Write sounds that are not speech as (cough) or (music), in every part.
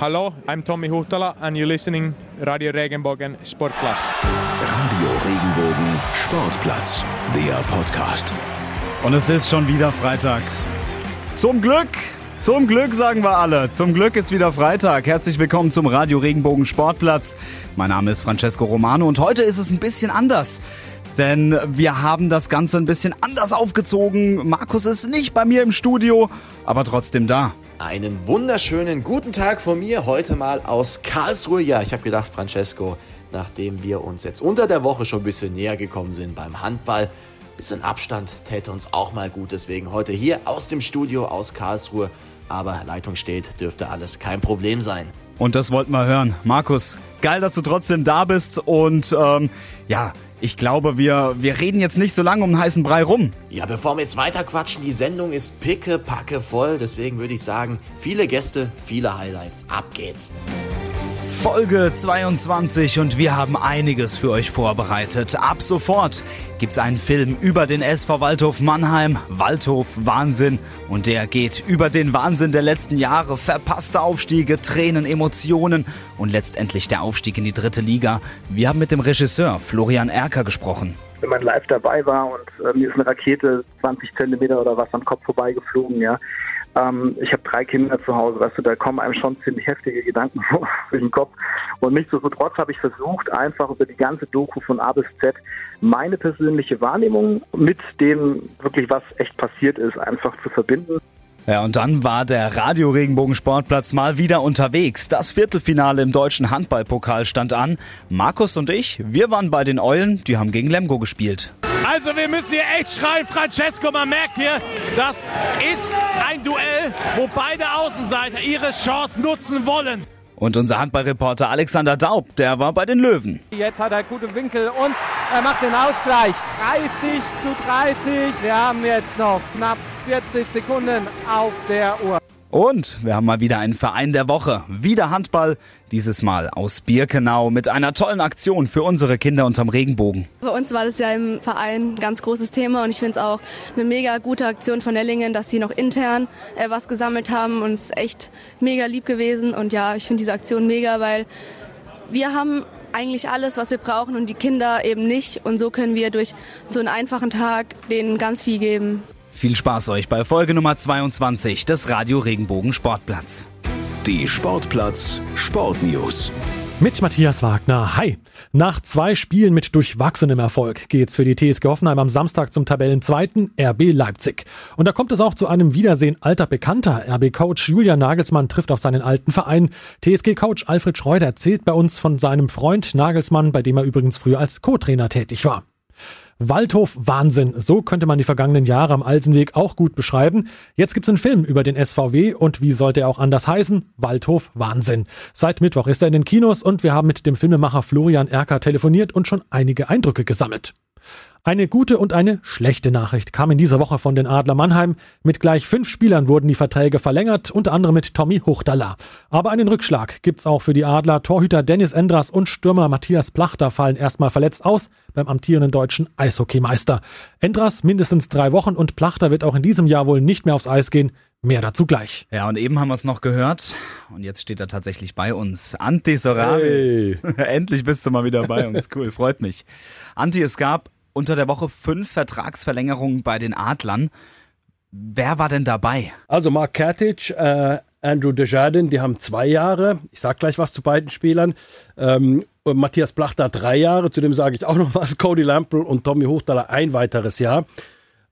Hallo, I'm Tommy Huhtala and you're listening Radio Regenbogen Sportplatz. Radio Regenbogen Sportplatz, der Podcast. Und es ist schon wieder Freitag. Zum Glück! Zum Glück sagen wir alle. Zum Glück ist wieder Freitag. Herzlich willkommen zum Radio Regenbogen Sportplatz. Mein Name ist Francesco Romano und heute ist es ein bisschen anders. Denn wir haben das Ganze ein bisschen anders aufgezogen. Markus ist nicht bei mir im Studio, aber trotzdem da. Einen wunderschönen guten Tag von mir heute mal aus Karlsruhe. Ja, ich habe gedacht, Francesco, nachdem wir uns jetzt unter der Woche schon ein bisschen näher gekommen sind beim Handball, ein bisschen Abstand täte uns auch mal gut. Deswegen heute hier aus dem Studio aus Karlsruhe. Aber Leitung steht, dürfte alles kein Problem sein. Und das wollten wir hören. Markus, geil, dass du trotzdem da bist. Und ähm, ja, ich glaube, wir, wir reden jetzt nicht so lange um den heißen Brei rum. Ja, bevor wir jetzt weiter quatschen, die Sendung ist picke, packe voll. Deswegen würde ich sagen, viele Gäste, viele Highlights. Ab geht's. Folge 22 und wir haben einiges für euch vorbereitet. Ab sofort gibt's einen Film über den SV Waldhof Mannheim, Waldhof Wahnsinn und der geht über den Wahnsinn der letzten Jahre, verpasste Aufstiege, Tränen, Emotionen und letztendlich der Aufstieg in die dritte Liga. Wir haben mit dem Regisseur Florian Erker gesprochen. Wenn man live dabei war und äh, mir ist eine Rakete 20 Zentimeter oder was am Kopf vorbeigeflogen, ja, ähm, ich habe drei Kinder zu Hause, weißt du, da kommen einem schon ziemlich heftige Gedanken (laughs) vor den Kopf. Und nichtsdestotrotz habe ich versucht, einfach über die ganze Doku von A bis Z meine persönliche Wahrnehmung mit dem wirklich, was echt passiert ist, einfach zu verbinden. Ja, und dann war der Radio Regenbogen Sportplatz mal wieder unterwegs. Das Viertelfinale im deutschen Handballpokal stand an. Markus und ich, wir waren bei den Eulen, die haben gegen Lemgo gespielt. Also wir müssen hier echt schreien, Francesco, man merkt hier, das ist ein Duell, wo beide Außenseiter ihre Chance nutzen wollen. Und unser Handballreporter Alexander Daub, der war bei den Löwen. Jetzt hat er gute Winkel und er macht den Ausgleich. 30 zu 30. Wir haben jetzt noch knapp 40 Sekunden auf der Uhr. Und wir haben mal wieder einen Verein der Woche. Wieder Handball, dieses Mal aus Birkenau mit einer tollen Aktion für unsere Kinder unterm Regenbogen. Bei uns war das ja im Verein ein ganz großes Thema und ich finde es auch eine mega gute Aktion von Ellingen, dass sie noch intern äh, was gesammelt haben und es ist echt mega lieb gewesen. Und ja, ich finde diese Aktion mega, weil wir haben eigentlich alles, was wir brauchen und die Kinder eben nicht. Und so können wir durch so einen einfachen Tag denen ganz viel geben. Viel Spaß euch bei Folge Nummer 22 des Radio Regenbogen Sportplatz. Die Sportplatz Sportnews. Mit Matthias Wagner. Hi. Nach zwei Spielen mit durchwachsenem Erfolg geht's für die TSG Hoffenheim am Samstag zum Tabellenzweiten RB Leipzig. Und da kommt es auch zu einem Wiedersehen alter Bekannter. RB-Coach Julian Nagelsmann trifft auf seinen alten Verein. TSG-Coach Alfred Schreuder erzählt bei uns von seinem Freund Nagelsmann, bei dem er übrigens früher als Co-Trainer tätig war. Waldhof Wahnsinn. So könnte man die vergangenen Jahre am Alsenweg auch gut beschreiben. Jetzt gibt's einen Film über den SVW und wie sollte er auch anders heißen? Waldhof Wahnsinn. Seit Mittwoch ist er in den Kinos und wir haben mit dem Filmemacher Florian Erker telefoniert und schon einige Eindrücke gesammelt. Eine gute und eine schlechte Nachricht kam in dieser Woche von den Adler Mannheim. Mit gleich fünf Spielern wurden die Verträge verlängert, unter anderem mit Tommy Huchtala. Aber einen Rückschlag gibt's auch für die Adler. Torhüter Dennis Endras und Stürmer Matthias Plachter fallen erstmal verletzt aus beim amtierenden deutschen Eishockeymeister. Endras mindestens drei Wochen und Plachter wird auch in diesem Jahr wohl nicht mehr aufs Eis gehen. Mehr dazu gleich. Ja, und eben haben wir es noch gehört. Und jetzt steht er tatsächlich bei uns. Anti Soramis. Hey. (laughs) Endlich bist du mal wieder bei uns. Cool, freut mich. Anti, es gab unter der Woche fünf Vertragsverlängerungen bei den Adlern. Wer war denn dabei? Also Mark Katic, äh, Andrew Desjardins, die haben zwei Jahre. Ich sag gleich was zu beiden Spielern. Ähm, Matthias Plachter drei Jahre, zudem sage ich auch noch was. Cody Lample und Tommy Hochtaler ein weiteres Jahr.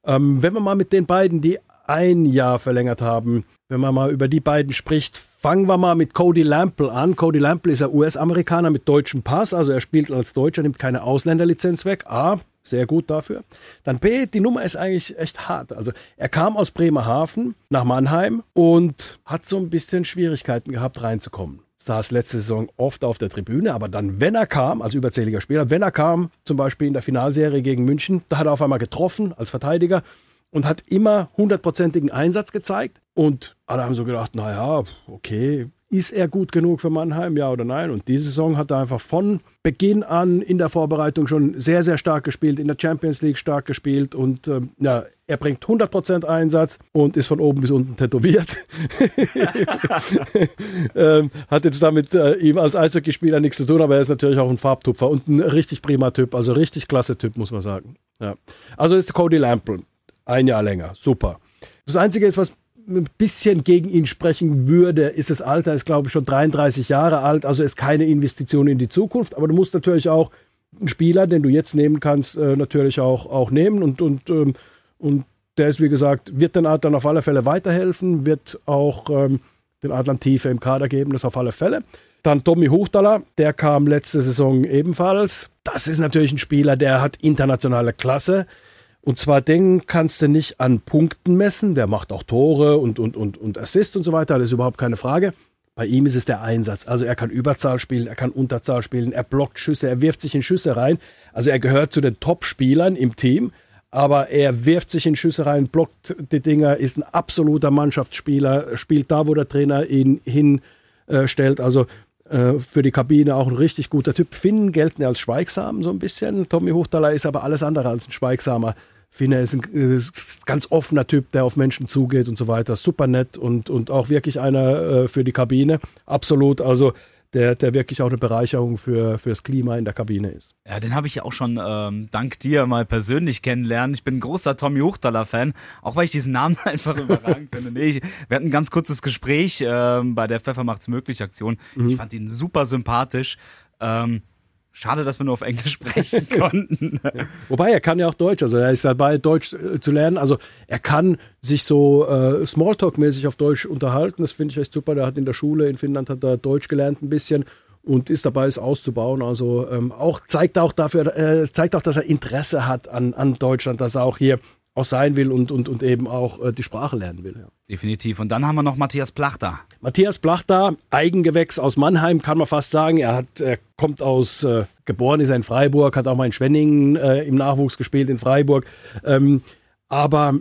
Ähm, wenn wir mal mit den beiden, die ein Jahr verlängert haben, wenn man mal über die beiden spricht, fangen wir mal mit Cody Lample an. Cody Lample ist ein US-Amerikaner mit deutschem Pass, also er spielt als Deutscher, nimmt keine Ausländerlizenz weg. A, sehr gut dafür. Dann B, die Nummer ist eigentlich echt hart. Also er kam aus Bremerhaven nach Mannheim und hat so ein bisschen Schwierigkeiten gehabt, reinzukommen. Saß letzte Saison oft auf der Tribüne, aber dann, wenn er kam, als überzähliger Spieler, wenn er kam, zum Beispiel in der Finalserie gegen München, da hat er auf einmal getroffen als Verteidiger und hat immer hundertprozentigen Einsatz gezeigt. Und alle haben so gedacht, naja, okay, ist er gut genug für Mannheim, ja oder nein? Und diese Saison hat er einfach von Beginn an in der Vorbereitung schon sehr, sehr stark gespielt, in der Champions League stark gespielt und äh, ja, er bringt 100% Einsatz und ist von oben bis unten tätowiert. (laughs) ähm, hat jetzt damit äh, ihm als Eishockeyspieler nichts zu tun, aber er ist natürlich auch ein Farbtupfer und ein richtig prima Typ, also richtig klasse Typ, muss man sagen. Ja. Also ist Cody Lample, ein Jahr länger, super. Das Einzige ist, was ein bisschen gegen ihn sprechen würde, ist das Alter, ist glaube ich schon 33 Jahre alt, also ist keine Investition in die Zukunft, aber du musst natürlich auch einen Spieler, den du jetzt nehmen kannst, äh, natürlich auch, auch nehmen und, und, ähm, und der ist, wie gesagt, wird den Adlern auf alle Fälle weiterhelfen, wird auch ähm, den Adlern Tiefe im Kader geben, das auf alle Fälle. Dann Tommy Hochtaler, der kam letzte Saison ebenfalls. Das ist natürlich ein Spieler, der hat internationale Klasse. Und zwar den kannst du nicht an Punkten messen. Der macht auch Tore und, und, und, und Assists und so weiter. Das ist überhaupt keine Frage. Bei ihm ist es der Einsatz. Also er kann Überzahl spielen, er kann Unterzahl spielen, er blockt Schüsse, er wirft sich in Schüsse rein. Also er gehört zu den Top-Spielern im Team, aber er wirft sich in Schüsse rein, blockt die Dinger, ist ein absoluter Mannschaftsspieler, spielt da, wo der Trainer ihn hinstellt. also äh, für die Kabine auch ein richtig guter Typ. Finnen gelten als schweigsam so ein bisschen. Tommy Hochtaler ist aber alles andere als ein schweigsamer. Finne ist ein ist ganz offener Typ, der auf Menschen zugeht und so weiter. Super nett und, und auch wirklich einer äh, für die Kabine. Absolut. Also der, der wirklich auch eine Bereicherung für fürs Klima in der Kabine ist. Ja, den habe ich ja auch schon ähm, dank dir mal persönlich kennenlernen. Ich bin ein großer Tommy Huchtaler-Fan, auch weil ich diesen Namen (laughs) einfach überragend (laughs) finde. Nee, ich, wir hatten ein ganz kurzes Gespräch ähm, bei der Pfeffer macht's möglich Aktion. Mhm. Ich fand ihn super sympathisch. Ähm, Schade, dass wir nur auf Englisch sprechen (laughs) konnten. Wobei, er kann ja auch Deutsch, also er ist dabei, Deutsch äh, zu lernen. Also er kann sich so äh, Smalltalk-mäßig auf Deutsch unterhalten. Das finde ich echt super. Der hat in der Schule in Finnland hat er Deutsch gelernt ein bisschen und ist dabei, es auszubauen. Also ähm, auch zeigt auch dafür, äh, zeigt auch, dass er Interesse hat an, an Deutschland, dass er auch hier auch sein will und, und, und eben auch äh, die Sprache lernen will. Ja. Definitiv. Und dann haben wir noch Matthias Plachter. Matthias Plachter, Eigengewächs aus Mannheim, kann man fast sagen. Er, hat, er kommt aus, äh, geboren ist er in Freiburg, hat auch mal in Schwenningen äh, im Nachwuchs gespielt in Freiburg. Ähm, aber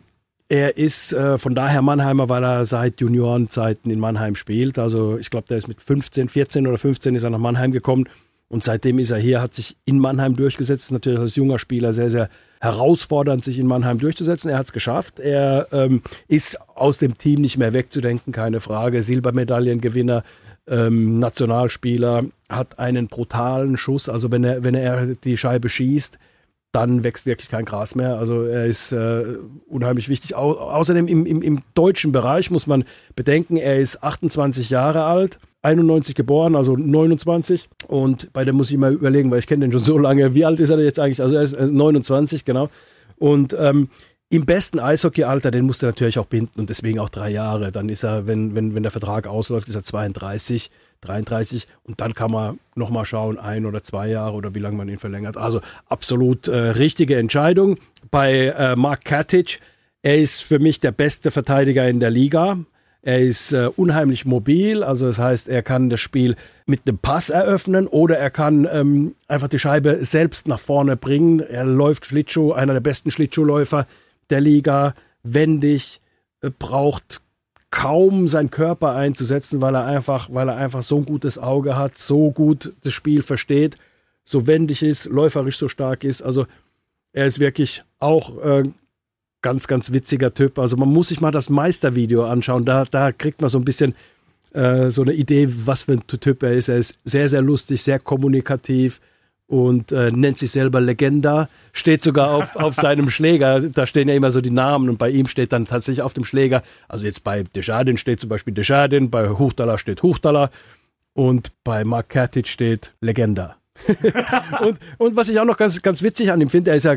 er ist äh, von daher Mannheimer, weil er seit Juniorenzeiten in Mannheim spielt. Also ich glaube, der ist mit 15, 14 oder 15 ist er nach Mannheim gekommen. Und seitdem ist er hier, hat sich in Mannheim durchgesetzt. Natürlich als junger Spieler sehr, sehr herausfordernd, sich in Mannheim durchzusetzen. Er hat es geschafft. Er ähm, ist aus dem Team nicht mehr wegzudenken, keine Frage. Silbermedaillengewinner, ähm, Nationalspieler, hat einen brutalen Schuss. Also wenn er, wenn er die Scheibe schießt, dann wächst wirklich kein Gras mehr. Also er ist äh, unheimlich wichtig. Au außerdem im, im, im deutschen Bereich muss man bedenken, er ist 28 Jahre alt 91 geboren, also 29. Und bei dem muss ich mal überlegen, weil ich kenne den schon so lange. Wie alt ist er jetzt eigentlich? Also er ist 29, äh, genau. Und ähm, im besten Eishockeyalter, den musste er natürlich auch binden und deswegen auch drei Jahre. Dann ist er, wenn, wenn, wenn der Vertrag ausläuft, ist er 32, 33 und dann kann man nochmal schauen, ein oder zwei Jahre oder wie lange man ihn verlängert. Also absolut äh, richtige Entscheidung. Bei äh, Mark Katic, er ist für mich der beste Verteidiger in der Liga. Er ist äh, unheimlich mobil, also das heißt, er kann das Spiel mit einem Pass eröffnen oder er kann ähm, einfach die Scheibe selbst nach vorne bringen. Er läuft Schlittschuh, einer der besten Schlittschuhläufer der Liga, wendig, äh, braucht kaum seinen Körper einzusetzen, weil er einfach, weil er einfach so ein gutes Auge hat, so gut das Spiel versteht, so wendig ist, läuferisch so stark ist. Also er ist wirklich auch äh, ganz, ganz witziger Typ. Also man muss sich mal das Meistervideo anschauen. Da, da kriegt man so ein bisschen äh, so eine Idee, was für ein Typ er ist. Er ist sehr, sehr lustig, sehr kommunikativ und äh, nennt sich selber Legenda. Steht sogar auf, auf (laughs) seinem Schläger. Da stehen ja immer so die Namen und bei ihm steht dann tatsächlich auf dem Schläger. Also jetzt bei Desjardins steht zum Beispiel Desjardins, bei Huchtala steht Huchtala und bei Mark Katic steht Legenda. (laughs) und, und was ich auch noch ganz, ganz witzig an ihm finde, er ist ja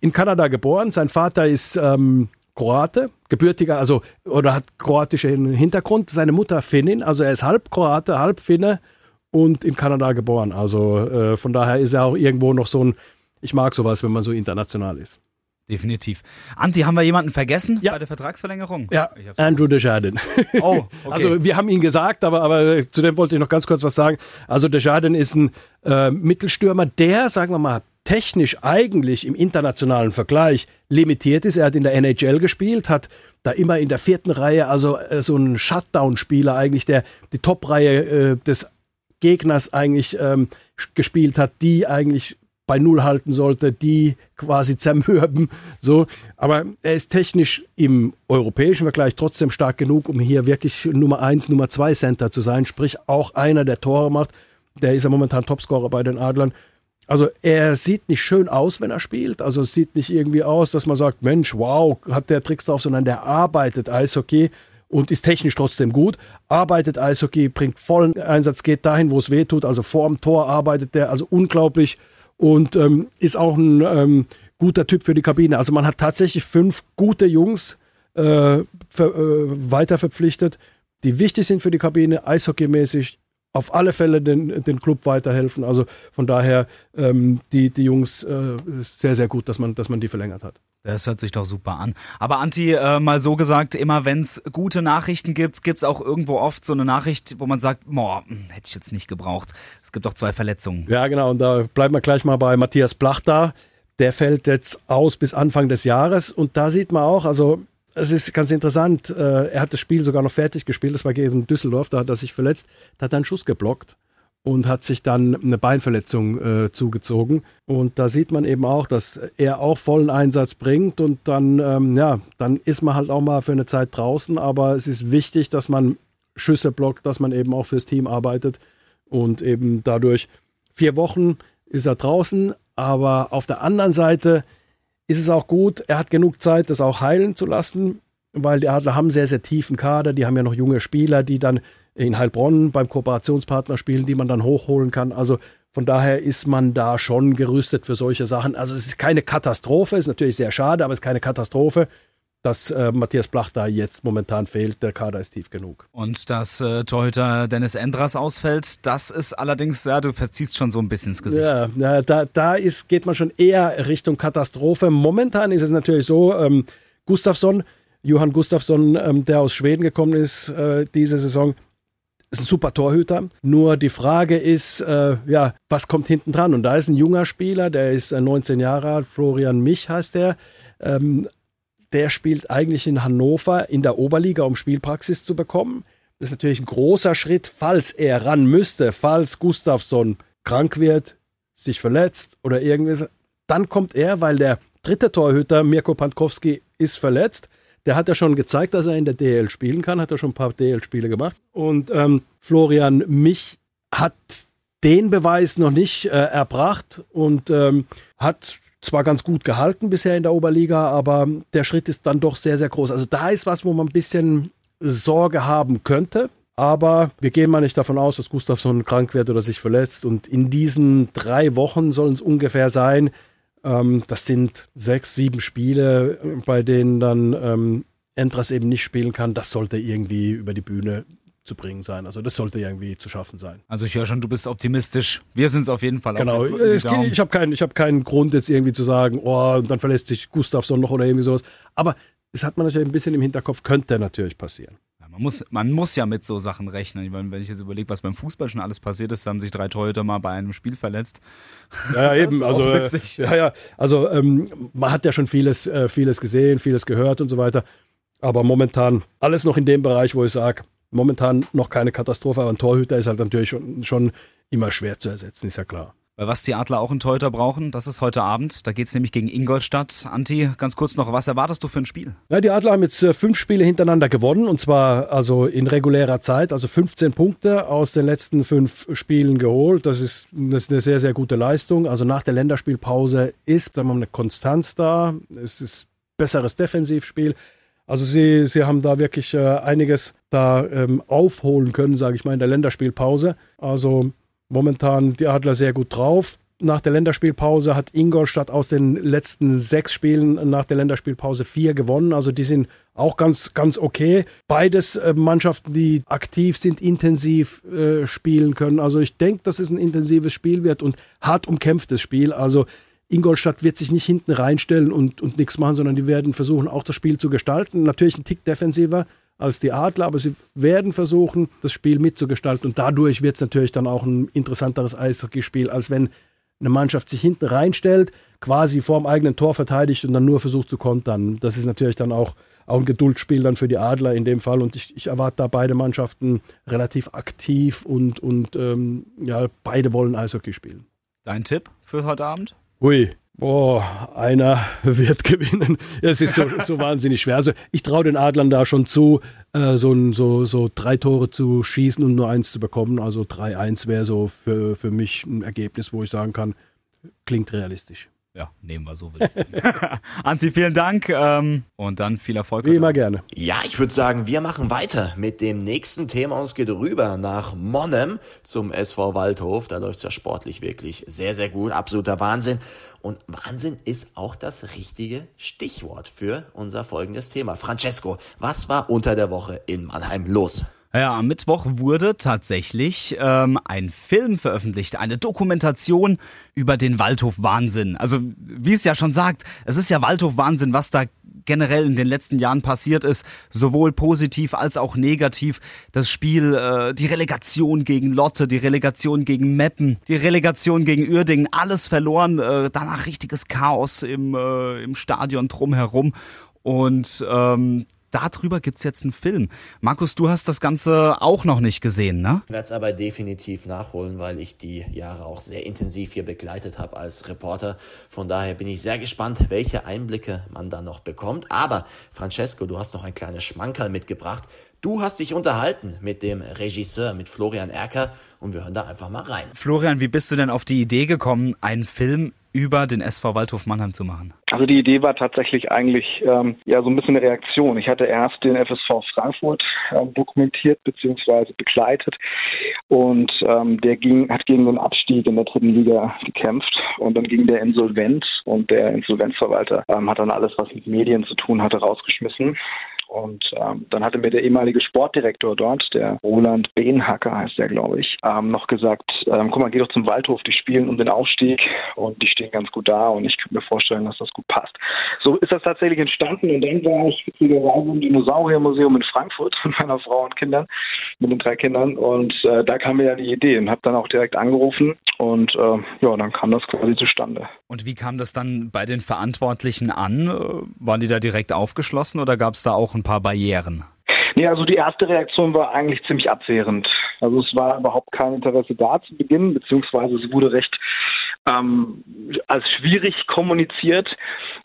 in Kanada geboren. Sein Vater ist ähm, Kroate, gebürtiger, also oder hat kroatischen Hintergrund. Seine Mutter Finnin, also er ist halb Kroate, halb Finne und in Kanada geboren. Also äh, von daher ist er auch irgendwo noch so ein, ich mag sowas, wenn man so international ist. Definitiv. Anti, haben wir jemanden vergessen ja. bei der Vertragsverlängerung? Ja, Andrew Desjardins. Oh, (laughs) okay. Also wir haben ihn gesagt, aber, aber zu dem wollte ich noch ganz kurz was sagen. Also Desjardins ist ein äh, Mittelstürmer, der, sagen wir mal, technisch eigentlich im internationalen Vergleich limitiert ist. Er hat in der NHL gespielt, hat da immer in der vierten Reihe, also äh, so ein Shutdown-Spieler eigentlich, der die Top-Reihe äh, des Gegners eigentlich ähm, gespielt hat, die eigentlich bei Null halten sollte, die quasi zermürben. So. Aber er ist technisch im europäischen Vergleich trotzdem stark genug, um hier wirklich Nummer 1, Nummer 2 Center zu sein, sprich auch einer, der Tore macht. Der ist ja momentan Topscorer bei den Adlern. Also er sieht nicht schön aus, wenn er spielt. Also es sieht nicht irgendwie aus, dass man sagt, Mensch, wow, hat der Tricks drauf, sondern der arbeitet Eishockey und ist technisch trotzdem gut, arbeitet Eishockey, bringt vollen Einsatz, geht dahin, wo es weh tut. Also vor dem Tor arbeitet der, also unglaublich und ähm, ist auch ein ähm, guter Typ für die Kabine. Also man hat tatsächlich fünf gute Jungs äh, äh, weiter verpflichtet, die wichtig sind für die Kabine, eishockeymäßig, auf alle Fälle den, den Club weiterhelfen. Also von daher ähm, die, die Jungs äh, sehr, sehr gut, dass man, dass man die verlängert hat. Das hört sich doch super an. Aber Anti, äh, mal so gesagt, immer wenn es gute Nachrichten gibt, gibt es auch irgendwo oft so eine Nachricht, wo man sagt, boah, hm, hätte ich jetzt nicht gebraucht. Es gibt doch zwei Verletzungen. Ja, genau. Und da bleiben wir gleich mal bei Matthias Blach da. Der fällt jetzt aus bis Anfang des Jahres. Und da sieht man auch, also es ist ganz interessant, äh, er hat das Spiel sogar noch fertig gespielt, das war gegen Düsseldorf, da hat er sich verletzt, da hat er einen Schuss geblockt und hat sich dann eine Beinverletzung äh, zugezogen. Und da sieht man eben auch, dass er auch vollen Einsatz bringt und dann, ähm, ja, dann ist man halt auch mal für eine Zeit draußen, aber es ist wichtig, dass man Schüsse blockt, dass man eben auch fürs Team arbeitet. Und eben dadurch vier Wochen ist er draußen, aber auf der anderen Seite ist es auch gut, er hat genug Zeit, das auch heilen zu lassen, weil die Adler haben sehr, sehr tiefen Kader, die haben ja noch junge Spieler, die dann in Heilbronn beim Kooperationspartner spielen, die man dann hochholen kann. Also von daher ist man da schon gerüstet für solche Sachen. Also es ist keine Katastrophe, ist natürlich sehr schade, aber es ist keine Katastrophe dass äh, Matthias Blach da jetzt momentan fehlt. Der Kader ist tief genug. Und dass äh, Torhüter Dennis Endras ausfällt, das ist allerdings, ja, du verziehst schon so ein bisschen ins Gesicht. Ja, ja da, da ist, geht man schon eher Richtung Katastrophe. Momentan ist es natürlich so, ähm, Gustafsson, Johann Gustafsson, ähm, der aus Schweden gekommen ist äh, diese Saison, ist ein super Torhüter. Nur die Frage ist, äh, ja, was kommt hinten dran? Und da ist ein junger Spieler, der ist 19 äh, Jahre alt, Florian Mich heißt der. Ähm, der spielt eigentlich in Hannover in der Oberliga, um Spielpraxis zu bekommen. Das ist natürlich ein großer Schritt, falls er ran müsste, falls Gustafsson krank wird, sich verletzt oder irgendwas. Dann kommt er, weil der dritte Torhüter, Mirko Pankowski, ist verletzt. Der hat ja schon gezeigt, dass er in der DL spielen kann, hat ja schon ein paar DL-Spiele gemacht. Und ähm, Florian Mich hat den Beweis noch nicht äh, erbracht und ähm, hat zwar ganz gut gehalten bisher in der Oberliga, aber der Schritt ist dann doch sehr, sehr groß. Also da ist was, wo man ein bisschen Sorge haben könnte. Aber wir gehen mal nicht davon aus, dass Gustafsson krank wird oder sich verletzt. Und in diesen drei Wochen sollen es ungefähr sein, ähm, das sind sechs, sieben Spiele, bei denen dann ähm, Entras eben nicht spielen kann. Das sollte irgendwie über die Bühne zu bringen sein. Also das sollte irgendwie zu schaffen sein. Also ich höre schon, du bist optimistisch. Wir sind es auf jeden Fall. Genau. Es, ich habe keinen, hab keinen Grund jetzt irgendwie zu sagen, oh, dann verlässt sich Gustavsson noch oder irgendwie sowas. Aber es hat man natürlich ein bisschen im Hinterkopf, könnte natürlich passieren. Man, muss, man muss ja mit so Sachen rechnen. Ich meine, wenn ich jetzt überlege, was beim Fußball schon alles passiert ist, haben sich drei Torhüter mal bei einem Spiel verletzt. Ja, ja eben. (laughs) also, äh, witzig. ja, ja. Also ähm, man hat ja schon vieles, äh, vieles gesehen, vieles gehört und so weiter. Aber momentan alles noch in dem Bereich, wo ich sage, momentan noch keine Katastrophe, aber ein Torhüter ist halt natürlich schon, schon immer schwer zu ersetzen, ist ja klar. Weil was die Adler auch einen Torhüter brauchen, das ist heute Abend. Da geht es nämlich gegen Ingolstadt. Anti, ganz kurz noch, was erwartest du für ein Spiel? Ja, die Adler haben jetzt äh, fünf Spiele hintereinander gewonnen und zwar also in regulärer Zeit, also 15 Punkte aus den letzten fünf Spielen geholt. Das ist, das ist eine sehr, sehr gute Leistung. Also nach der Länderspielpause ist sagen wir mal, eine Konstanz da. Es ist besseres Defensivspiel. Also sie, sie haben da wirklich äh, einiges da ähm, aufholen können, sage ich mal, in der Länderspielpause. Also momentan die Adler sehr gut drauf. Nach der Länderspielpause hat Ingolstadt aus den letzten sechs Spielen nach der Länderspielpause vier gewonnen. Also die sind auch ganz, ganz okay. Beides äh, Mannschaften, die aktiv sind, intensiv äh, spielen können. Also ich denke, dass es ein intensives Spiel wird und hart umkämpftes Spiel. Also Ingolstadt wird sich nicht hinten reinstellen und, und nichts machen, sondern die werden versuchen, auch das Spiel zu gestalten. Natürlich ein Tick defensiver als die Adler, aber sie werden versuchen, das Spiel mitzugestalten. Und dadurch wird es natürlich dann auch ein interessanteres Eishockeyspiel, als wenn eine Mannschaft sich hinten reinstellt, quasi vorm eigenen Tor verteidigt und dann nur versucht zu kontern. Das ist natürlich dann auch, auch ein Geduldsspiel dann für die Adler in dem Fall. Und ich, ich erwarte da beide Mannschaften relativ aktiv und, und ähm, ja, beide wollen Eishockey spielen. Dein Tipp für heute Abend? Ui, Boah, einer (laughs) wird gewinnen. Es ist so, so wahnsinnig schwer. Also ich traue den Adlern da schon zu, äh, so, so, so drei Tore zu schießen und nur eins zu bekommen. Also 3-1 wäre so für, für mich ein Ergebnis, wo ich sagen kann, klingt realistisch. Ja, nehmen wir so, würde ich sagen. (laughs) Anti, vielen Dank ähm, und dann viel Erfolg. Wie immer gerne. Ja, ich würde sagen, wir machen weiter mit dem nächsten Thema und es geht rüber nach Monnem zum SV Waldhof. Da läuft es ja sportlich wirklich sehr, sehr gut. Absoluter Wahnsinn. Und Wahnsinn ist auch das richtige Stichwort für unser folgendes Thema. Francesco, was war unter der Woche in Mannheim los? Ja, am Mittwoch wurde tatsächlich ähm, ein Film veröffentlicht, eine Dokumentation über den Waldhof-Wahnsinn. Also wie es ja schon sagt, es ist ja Waldhof-Wahnsinn, was da generell in den letzten Jahren passiert ist, sowohl positiv als auch negativ. Das Spiel, äh, die Relegation gegen Lotte, die Relegation gegen Meppen, die Relegation gegen Uerdingen, alles verloren. Äh, danach richtiges Chaos im, äh, im Stadion drumherum. Und ähm, darüber gibt's jetzt einen Film. Markus, du hast das Ganze auch noch nicht gesehen, ne? Ich werde es aber definitiv nachholen, weil ich die Jahre auch sehr intensiv hier begleitet habe als Reporter. Von daher bin ich sehr gespannt, welche Einblicke man da noch bekommt. Aber Francesco, du hast noch ein kleines Schmankerl mitgebracht. Du hast dich unterhalten mit dem Regisseur, mit Florian Erker und wir hören da einfach mal rein. Florian, wie bist du denn auf die Idee gekommen, einen Film über den SV Waldhof Mannheim zu machen? Also die Idee war tatsächlich eigentlich ähm, ja so ein bisschen eine Reaktion. Ich hatte erst den FSV Frankfurt ähm, dokumentiert bzw. begleitet und ähm, der ging, hat gegen den Abstieg in der dritten Liga gekämpft und dann ging der insolvent und der Insolvenzverwalter ähm, hat dann alles, was mit Medien zu tun hatte, rausgeschmissen. Und ähm, dann hatte mir der ehemalige Sportdirektor dort, der Roland Behnhacker heißt der, glaube ich, ähm, noch gesagt, ähm, guck mal, geh doch zum Waldhof, die spielen um den Aufstieg und die stehen ganz gut da und ich könnte mir vorstellen, dass das gut passt. So ist das tatsächlich entstanden und dann war ich witzigerweise im Dinosauriermuseum in Frankfurt (laughs) mit meiner Frau und Kindern, mit den drei Kindern und äh, da kam mir ja die Idee und habe dann auch direkt angerufen und äh, ja, dann kam das quasi zustande. Und wie kam das dann bei den Verantwortlichen an? Waren die da direkt aufgeschlossen oder gab es da auch ein paar Barrieren? Nee, also die erste Reaktion war eigentlich ziemlich abwehrend. Also es war überhaupt kein Interesse da zu beginnen, beziehungsweise es wurde recht ähm, als schwierig kommuniziert.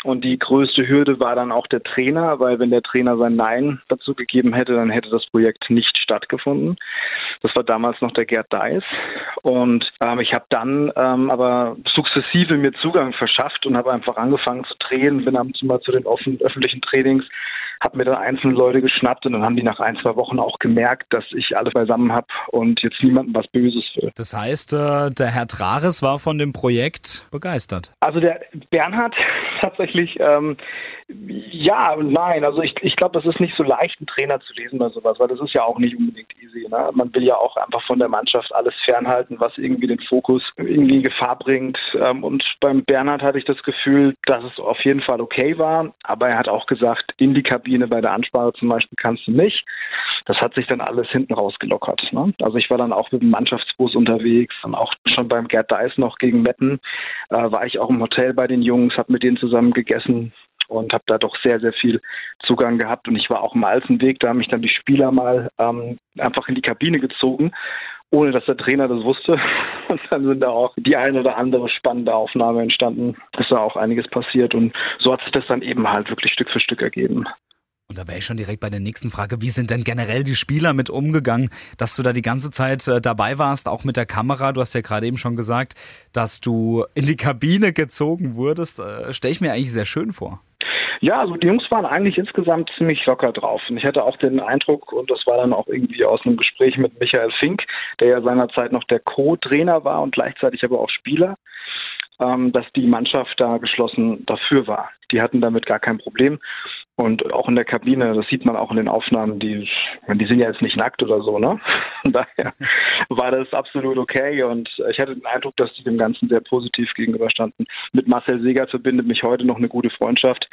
Und die größte Hürde war dann auch der Trainer, weil wenn der Trainer sein Nein dazu gegeben hätte, dann hätte das Projekt nicht stattgefunden. Das war damals noch der Gerd Deis. Und ähm, ich habe dann ähm, aber sukzessive mir Zugang verschafft und habe einfach angefangen zu drehen, bin ab und zu zu den offen, öffentlichen Trainings habe mir dann einzelne Leute geschnappt und dann haben die nach ein, zwei Wochen auch gemerkt, dass ich alles beisammen habe und jetzt niemandem was Böses will. Das heißt, äh, der Herr Trares war von dem Projekt begeistert. Also der Bernhard (laughs) tatsächlich ähm, ja und nein. Also ich, ich glaube, das ist nicht so leicht, einen Trainer zu lesen oder sowas, weil das ist ja auch nicht unbedingt easy. Ne? Man will ja auch einfach von der Mannschaft alles fernhalten, was irgendwie den Fokus irgendwie in Gefahr bringt. Ähm, und beim Bernhard hatte ich das Gefühl, dass es auf jeden Fall okay war, aber er hat auch gesagt, in Kabine bei der Ansprache zum Beispiel kannst du nicht. Das hat sich dann alles hinten rausgelockert. Ne? Also ich war dann auch mit dem Mannschaftsbus unterwegs, dann auch schon beim Gerd Deis noch gegen Metten, äh, war ich auch im Hotel bei den Jungs, habe mit denen zusammen gegessen und habe da doch sehr, sehr viel Zugang gehabt. Und ich war auch im Alzenweg, da haben mich dann die Spieler mal ähm, einfach in die Kabine gezogen, ohne dass der Trainer das wusste. (laughs) Und dann sind da auch die eine oder andere spannende Aufnahme entstanden. Ist da auch einiges passiert und so hat sich das dann eben halt wirklich Stück für Stück ergeben. Und da wäre ich schon direkt bei der nächsten Frage. Wie sind denn generell die Spieler mit umgegangen, dass du da die ganze Zeit äh, dabei warst, auch mit der Kamera? Du hast ja gerade eben schon gesagt, dass du in die Kabine gezogen wurdest. Äh, Stelle ich mir eigentlich sehr schön vor. Ja, also die Jungs waren eigentlich insgesamt ziemlich locker drauf. Und ich hatte auch den Eindruck, und das war dann auch irgendwie aus einem Gespräch mit Michael Fink, der ja seinerzeit noch der Co-Trainer war und gleichzeitig aber auch Spieler, ähm, dass die Mannschaft da geschlossen dafür war. Die hatten damit gar kein Problem. Und auch in der Kabine, das sieht man auch in den Aufnahmen, die, die sind ja jetzt nicht nackt oder so, ne? (laughs) Von daher war das absolut okay und ich hatte den Eindruck, dass die dem Ganzen sehr positiv gegenüberstanden. Mit Marcel Seger verbindet mich heute noch eine gute Freundschaft.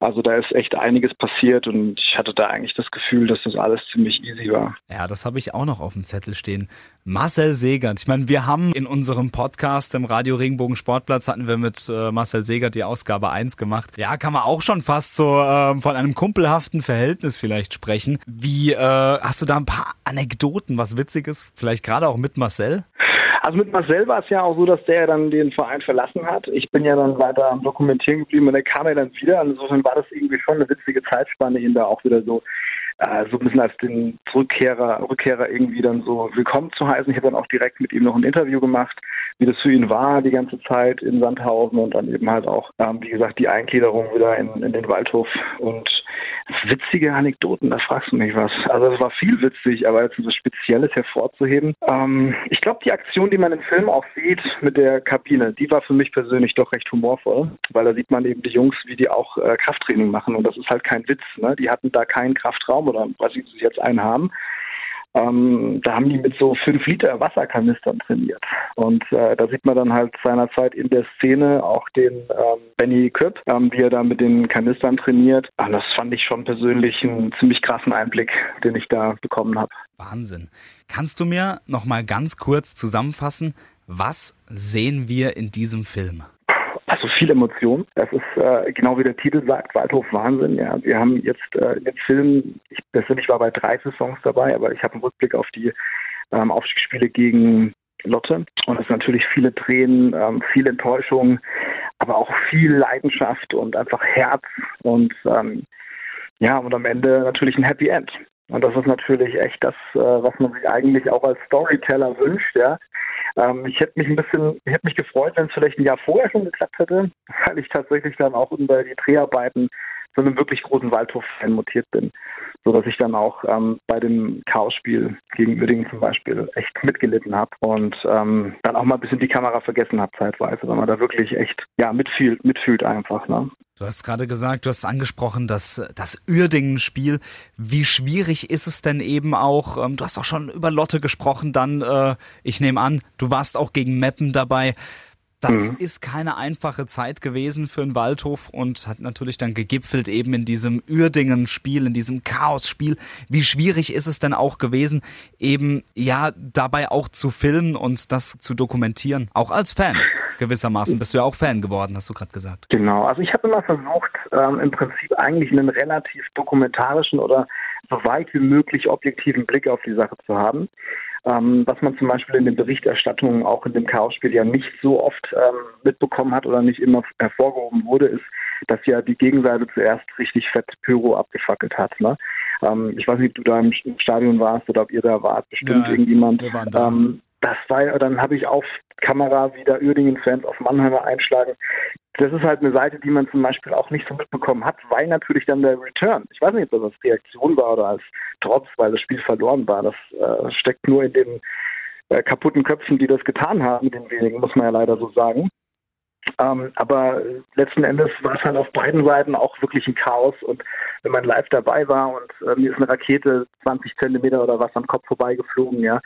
Also da ist echt einiges passiert und ich hatte da eigentlich das Gefühl, dass das alles ziemlich easy war. Ja, das habe ich auch noch auf dem Zettel stehen. Marcel Segert. Ich meine, wir haben in unserem Podcast im Radio Regenbogen Sportplatz hatten wir mit äh, Marcel Segert die Ausgabe 1 gemacht. Ja, kann man auch schon fast so äh, von einem kumpelhaften Verhältnis vielleicht sprechen. Wie äh, hast du da ein paar Anekdoten, was Witziges? Vielleicht gerade auch mit Marcel? Also mit Marcel war es ja auch so, dass der dann den Verein verlassen hat. Ich bin ja dann weiter am Dokumentieren geblieben und der kam ja dann wieder. Insofern war das irgendwie schon eine witzige Zeitspanne, ihn da auch wieder so äh, so ein bisschen als den Rückkehrer, Rückkehrer irgendwie dann so willkommen zu heißen. Ich habe dann auch direkt mit ihm noch ein Interview gemacht, wie das für ihn war die ganze Zeit in Sandhausen und dann eben halt auch, ähm, wie gesagt, die Eingliederung wieder in, in den Waldhof und witzige Anekdoten, da fragst du mich was. Also es war viel witzig, aber jetzt so Spezielles hervorzuheben. Ähm, ich glaube, die Aktion, die man im Film auch sieht mit der Kabine, die war für mich persönlich doch recht humorvoll, weil da sieht man eben die Jungs, wie die auch äh, Krafttraining machen und das ist halt kein Witz. Ne? Die hatten da keinen Kraftraum oder was sie jetzt einen haben. Ähm, da haben die mit so 5 Liter Wasserkanistern trainiert. Und äh, da sieht man dann halt seinerzeit in der Szene auch den ähm, Benny Köpp, ähm, wie er da mit den Kanistern trainiert. Und das fand ich schon persönlich einen ziemlich krassen Einblick, den ich da bekommen habe. Wahnsinn. Kannst du mir noch mal ganz kurz zusammenfassen, was sehen wir in diesem Film? Also viel Emotion. Das ist äh, genau wie der Titel sagt, Waldhof Wahnsinn. Ja, wir haben jetzt äh, dem Film, ich persönlich war bei drei Saisons dabei, aber ich habe einen Rückblick auf die ähm, Aufstiegsspiele gegen Lotte und es sind natürlich viele Tränen, ähm, viel Enttäuschung, aber auch viel Leidenschaft und einfach Herz und ähm, ja und am Ende natürlich ein Happy End. Und das ist natürlich echt das, äh, was man sich eigentlich auch als Storyteller wünscht, ja. Ähm, ich hätte mich ein bisschen, ich hätte mich gefreut, wenn es vielleicht ein Jahr vorher schon geklappt hätte, (laughs) weil ich tatsächlich dann auch über die Dreharbeiten zu einem wirklich großen Waldhof-Fan mutiert bin. So dass ich dann auch ähm, bei dem Chaos-Spiel gegen Uerdingen zum Beispiel echt mitgelitten habe und ähm, dann auch mal ein bisschen die Kamera vergessen habe zeitweise, weil man da wirklich echt ja mitfühlt, mitfühlt einfach. Ne? Du hast gerade gesagt, du hast angesprochen, dass das Uerdingen-Spiel. Wie schwierig ist es denn eben auch? Ähm, du hast auch schon über Lotte gesprochen. Dann, äh, ich nehme an, du warst auch gegen Meppen dabei. Das mhm. ist keine einfache Zeit gewesen für einen Waldhof und hat natürlich dann gegipfelt eben in diesem Uerdingen-Spiel, in diesem Chaos-Spiel. Wie schwierig ist es denn auch gewesen, eben ja dabei auch zu filmen und das zu dokumentieren, auch als Fan? gewissermaßen. Bist du ja auch Fan geworden, hast du gerade gesagt. Genau, also ich habe immer versucht, ähm, im Prinzip eigentlich einen relativ dokumentarischen oder so weit wie möglich objektiven Blick auf die Sache zu haben. Ähm, was man zum Beispiel in den Berichterstattungen auch in dem Chaos-Spiel ja nicht so oft ähm, mitbekommen hat oder nicht immer hervorgehoben wurde, ist, dass ja die Gegenseite zuerst richtig fett Pyro abgefackelt hat. Ne? Ähm, ich weiß nicht, ob du da im Stadion warst oder ob ihr da wart, bestimmt ja, irgendjemand. Ähm, das war dann habe ich auf Kamera wieder Uerdingen-Fans auf Mannheimer einschlagen. Das ist halt eine Seite, die man zum Beispiel auch nicht so mitbekommen hat, weil natürlich dann der Return, ich weiß nicht, ob das als Reaktion war oder als Trotz, weil das Spiel verloren war, das äh, steckt nur in den äh, kaputten Köpfen, die das getan haben, den wenigen, muss man ja leider so sagen. Ähm, aber letzten Endes war es halt auf beiden Seiten auch wirklich ein Chaos. Und wenn man live dabei war und äh, mir ist eine Rakete 20 Zentimeter oder was am Kopf vorbeigeflogen, ja,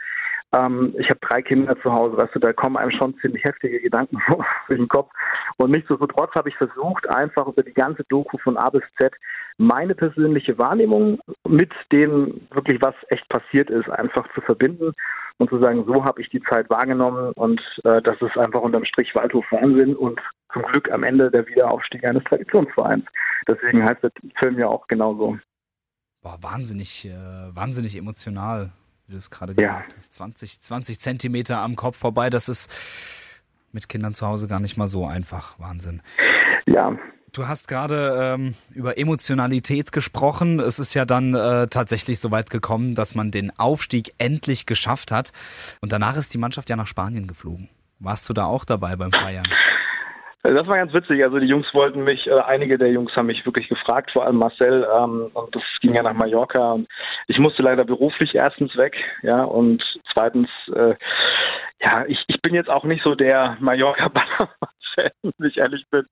ähm, ich habe drei Kinder zu Hause, weißt du, da kommen einem schon ziemlich heftige Gedanken (laughs) durch den Kopf. Und nichtsdestotrotz habe ich versucht, einfach über die ganze Doku von A bis Z meine persönliche Wahrnehmung mit dem wirklich, was echt passiert ist, einfach zu verbinden und zu sagen, so habe ich die Zeit wahrgenommen und äh, das ist einfach unterm Strich Waldhof Wahnsinn und zum Glück am Ende der Wiederaufstieg eines Traditionsvereins. Deswegen heißt der Film ja auch genauso. Boah, wahnsinnig, äh, wahnsinnig emotional wie du es gerade gesagt ja. hast. 20, 20 Zentimeter am Kopf vorbei, das ist mit Kindern zu Hause gar nicht mal so einfach. Wahnsinn. Ja. Du hast gerade ähm, über Emotionalität gesprochen. Es ist ja dann äh, tatsächlich so weit gekommen, dass man den Aufstieg endlich geschafft hat. Und danach ist die Mannschaft ja nach Spanien geflogen. Warst du da auch dabei beim Feiern? Also das war ganz witzig. Also die Jungs wollten mich, äh, einige der Jungs haben mich wirklich gefragt, vor allem Marcel. Ähm, und das ging ja nach Mallorca. Und ich musste leider beruflich erstens weg, ja, und zweitens, äh, ja, ich, ich bin jetzt auch nicht so der Mallorca-Fan, (laughs) wenn ich ehrlich bin.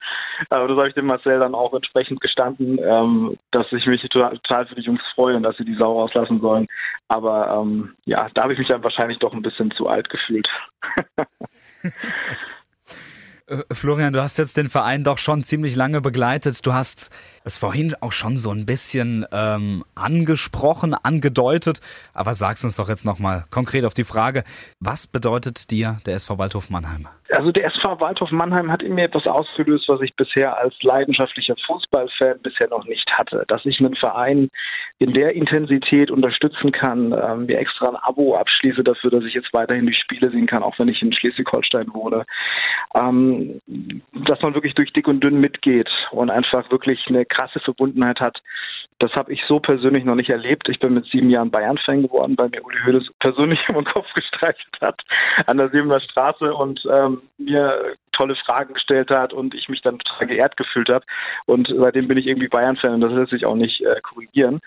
Aber das habe ich dem Marcel dann auch entsprechend gestanden, ähm, dass ich mich total für die Jungs freue und dass sie die Sau rauslassen sollen. Aber ähm, ja, da habe ich mich dann wahrscheinlich doch ein bisschen zu alt gefühlt. (laughs) Äh, Florian, du hast jetzt den Verein doch schon ziemlich lange begleitet. Du hast es vorhin auch schon so ein bisschen ähm, angesprochen, angedeutet. Aber sag's uns doch jetzt nochmal konkret auf die Frage, was bedeutet dir der SV Waldhof Mannheim? Also der SV Waldhof Mannheim hat in mir etwas ausgelöst, was ich bisher als leidenschaftlicher Fußballfan bisher noch nicht hatte. Dass ich einen Verein in der Intensität unterstützen kann, ähm, mir extra ein Abo abschließe dafür, dass ich jetzt weiterhin die Spiele sehen kann, auch wenn ich in Schleswig-Holstein wohne. Ähm, dass man wirklich durch dick und dünn mitgeht und einfach wirklich eine krasse Verbundenheit hat. Das habe ich so persönlich noch nicht erlebt. Ich bin mit sieben Jahren Bayern-Fan geworden, weil mir Uli Hoeneß persönlich (laughs) über den Kopf gestreichelt hat an der Siebener Straße und ähm, mir tolle Fragen gestellt hat und ich mich dann total geehrt gefühlt habe. Und seitdem bin ich irgendwie Bayern-Fan und das lässt sich auch nicht äh, korrigieren.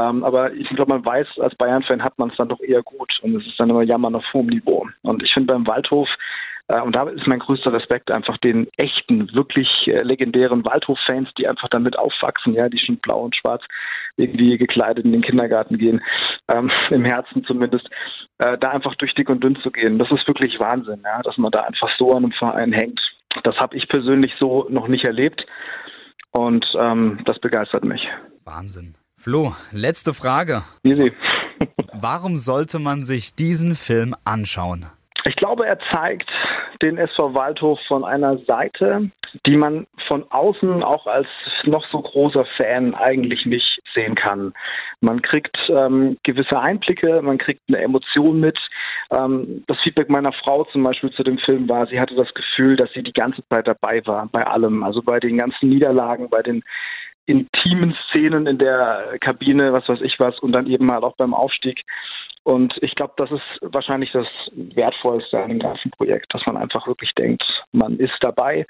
Ähm, aber ich glaube, man weiß, als Bayern-Fan hat man es dann doch eher gut und es ist dann immer Jammern auf hohem Niveau. Und ich finde beim Waldhof und da ist mein größter Respekt einfach den echten, wirklich äh, legendären Waldhof-Fans, die einfach damit aufwachsen, ja, die schon blau und schwarz irgendwie gekleidet in den Kindergarten gehen, ähm, (laughs) im Herzen zumindest, äh, da einfach durch dick und dünn zu gehen. Das ist wirklich Wahnsinn, ja, dass man da einfach so an einem Verein hängt. Das habe ich persönlich so noch nicht erlebt und ähm, das begeistert mich. Wahnsinn. Flo, letzte Frage. Easy. Warum sollte man sich diesen Film anschauen? Ich glaube, er zeigt den SV Waldhof von einer Seite, die man von außen auch als noch so großer Fan eigentlich nicht sehen kann. Man kriegt ähm, gewisse Einblicke, man kriegt eine Emotion mit. Ähm, das Feedback meiner Frau zum Beispiel zu dem Film war, sie hatte das Gefühl, dass sie die ganze Zeit dabei war, bei allem, also bei den ganzen Niederlagen, bei den intimen Szenen in der Kabine, was weiß ich was, und dann eben halt auch beim Aufstieg. Und ich glaube, das ist wahrscheinlich das Wertvollste an dem ganzen Projekt, dass man einfach wirklich denkt, man ist dabei.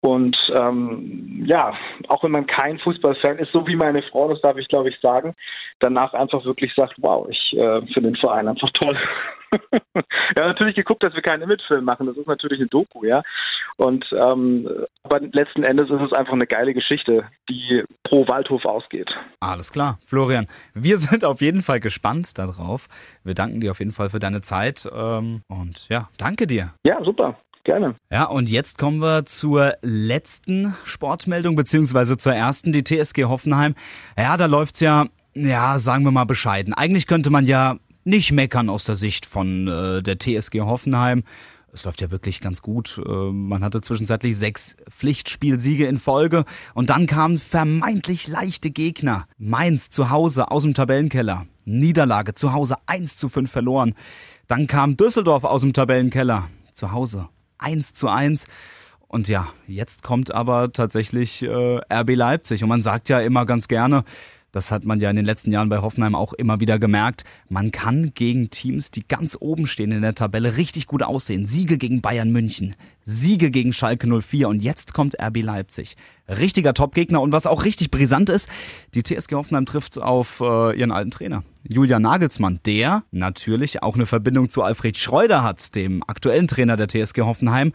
Und ähm, ja, auch wenn man kein Fußballfan ist, so wie meine Frau, das darf ich glaube ich sagen, danach einfach wirklich sagt, wow, ich äh, finde den Verein einfach toll. (laughs) ja, natürlich geguckt, dass wir keinen Imagefilm machen. Das ist natürlich eine Doku, ja. Und ähm, aber letzten Endes ist es einfach eine geile Geschichte, die pro Waldhof ausgeht. Alles klar, Florian. Wir sind auf jeden Fall gespannt darauf. Wir danken dir auf jeden Fall für deine Zeit ähm, und ja, danke dir. Ja, super. Gerne. Ja, und jetzt kommen wir zur letzten Sportmeldung, beziehungsweise zur ersten, die TSG Hoffenheim. Ja, da läuft's ja, ja, sagen wir mal bescheiden. Eigentlich könnte man ja nicht meckern aus der Sicht von äh, der TSG Hoffenheim. Es läuft ja wirklich ganz gut. Äh, man hatte zwischenzeitlich sechs Pflichtspielsiege in Folge und dann kamen vermeintlich leichte Gegner. Mainz zu Hause aus dem Tabellenkeller. Niederlage zu Hause 1 zu 5 verloren. Dann kam Düsseldorf aus dem Tabellenkeller. Zu Hause 1 zu 1. Und ja, jetzt kommt aber tatsächlich äh, RB Leipzig. Und man sagt ja immer ganz gerne, das hat man ja in den letzten Jahren bei Hoffenheim auch immer wieder gemerkt. Man kann gegen Teams, die ganz oben stehen in der Tabelle, richtig gut aussehen. Siege gegen Bayern München, Siege gegen Schalke 04 und jetzt kommt RB Leipzig. Richtiger Topgegner und was auch richtig brisant ist, die TSG Hoffenheim trifft auf äh, ihren alten Trainer, Julian Nagelsmann, der natürlich auch eine Verbindung zu Alfred Schreuder hat, dem aktuellen Trainer der TSG Hoffenheim.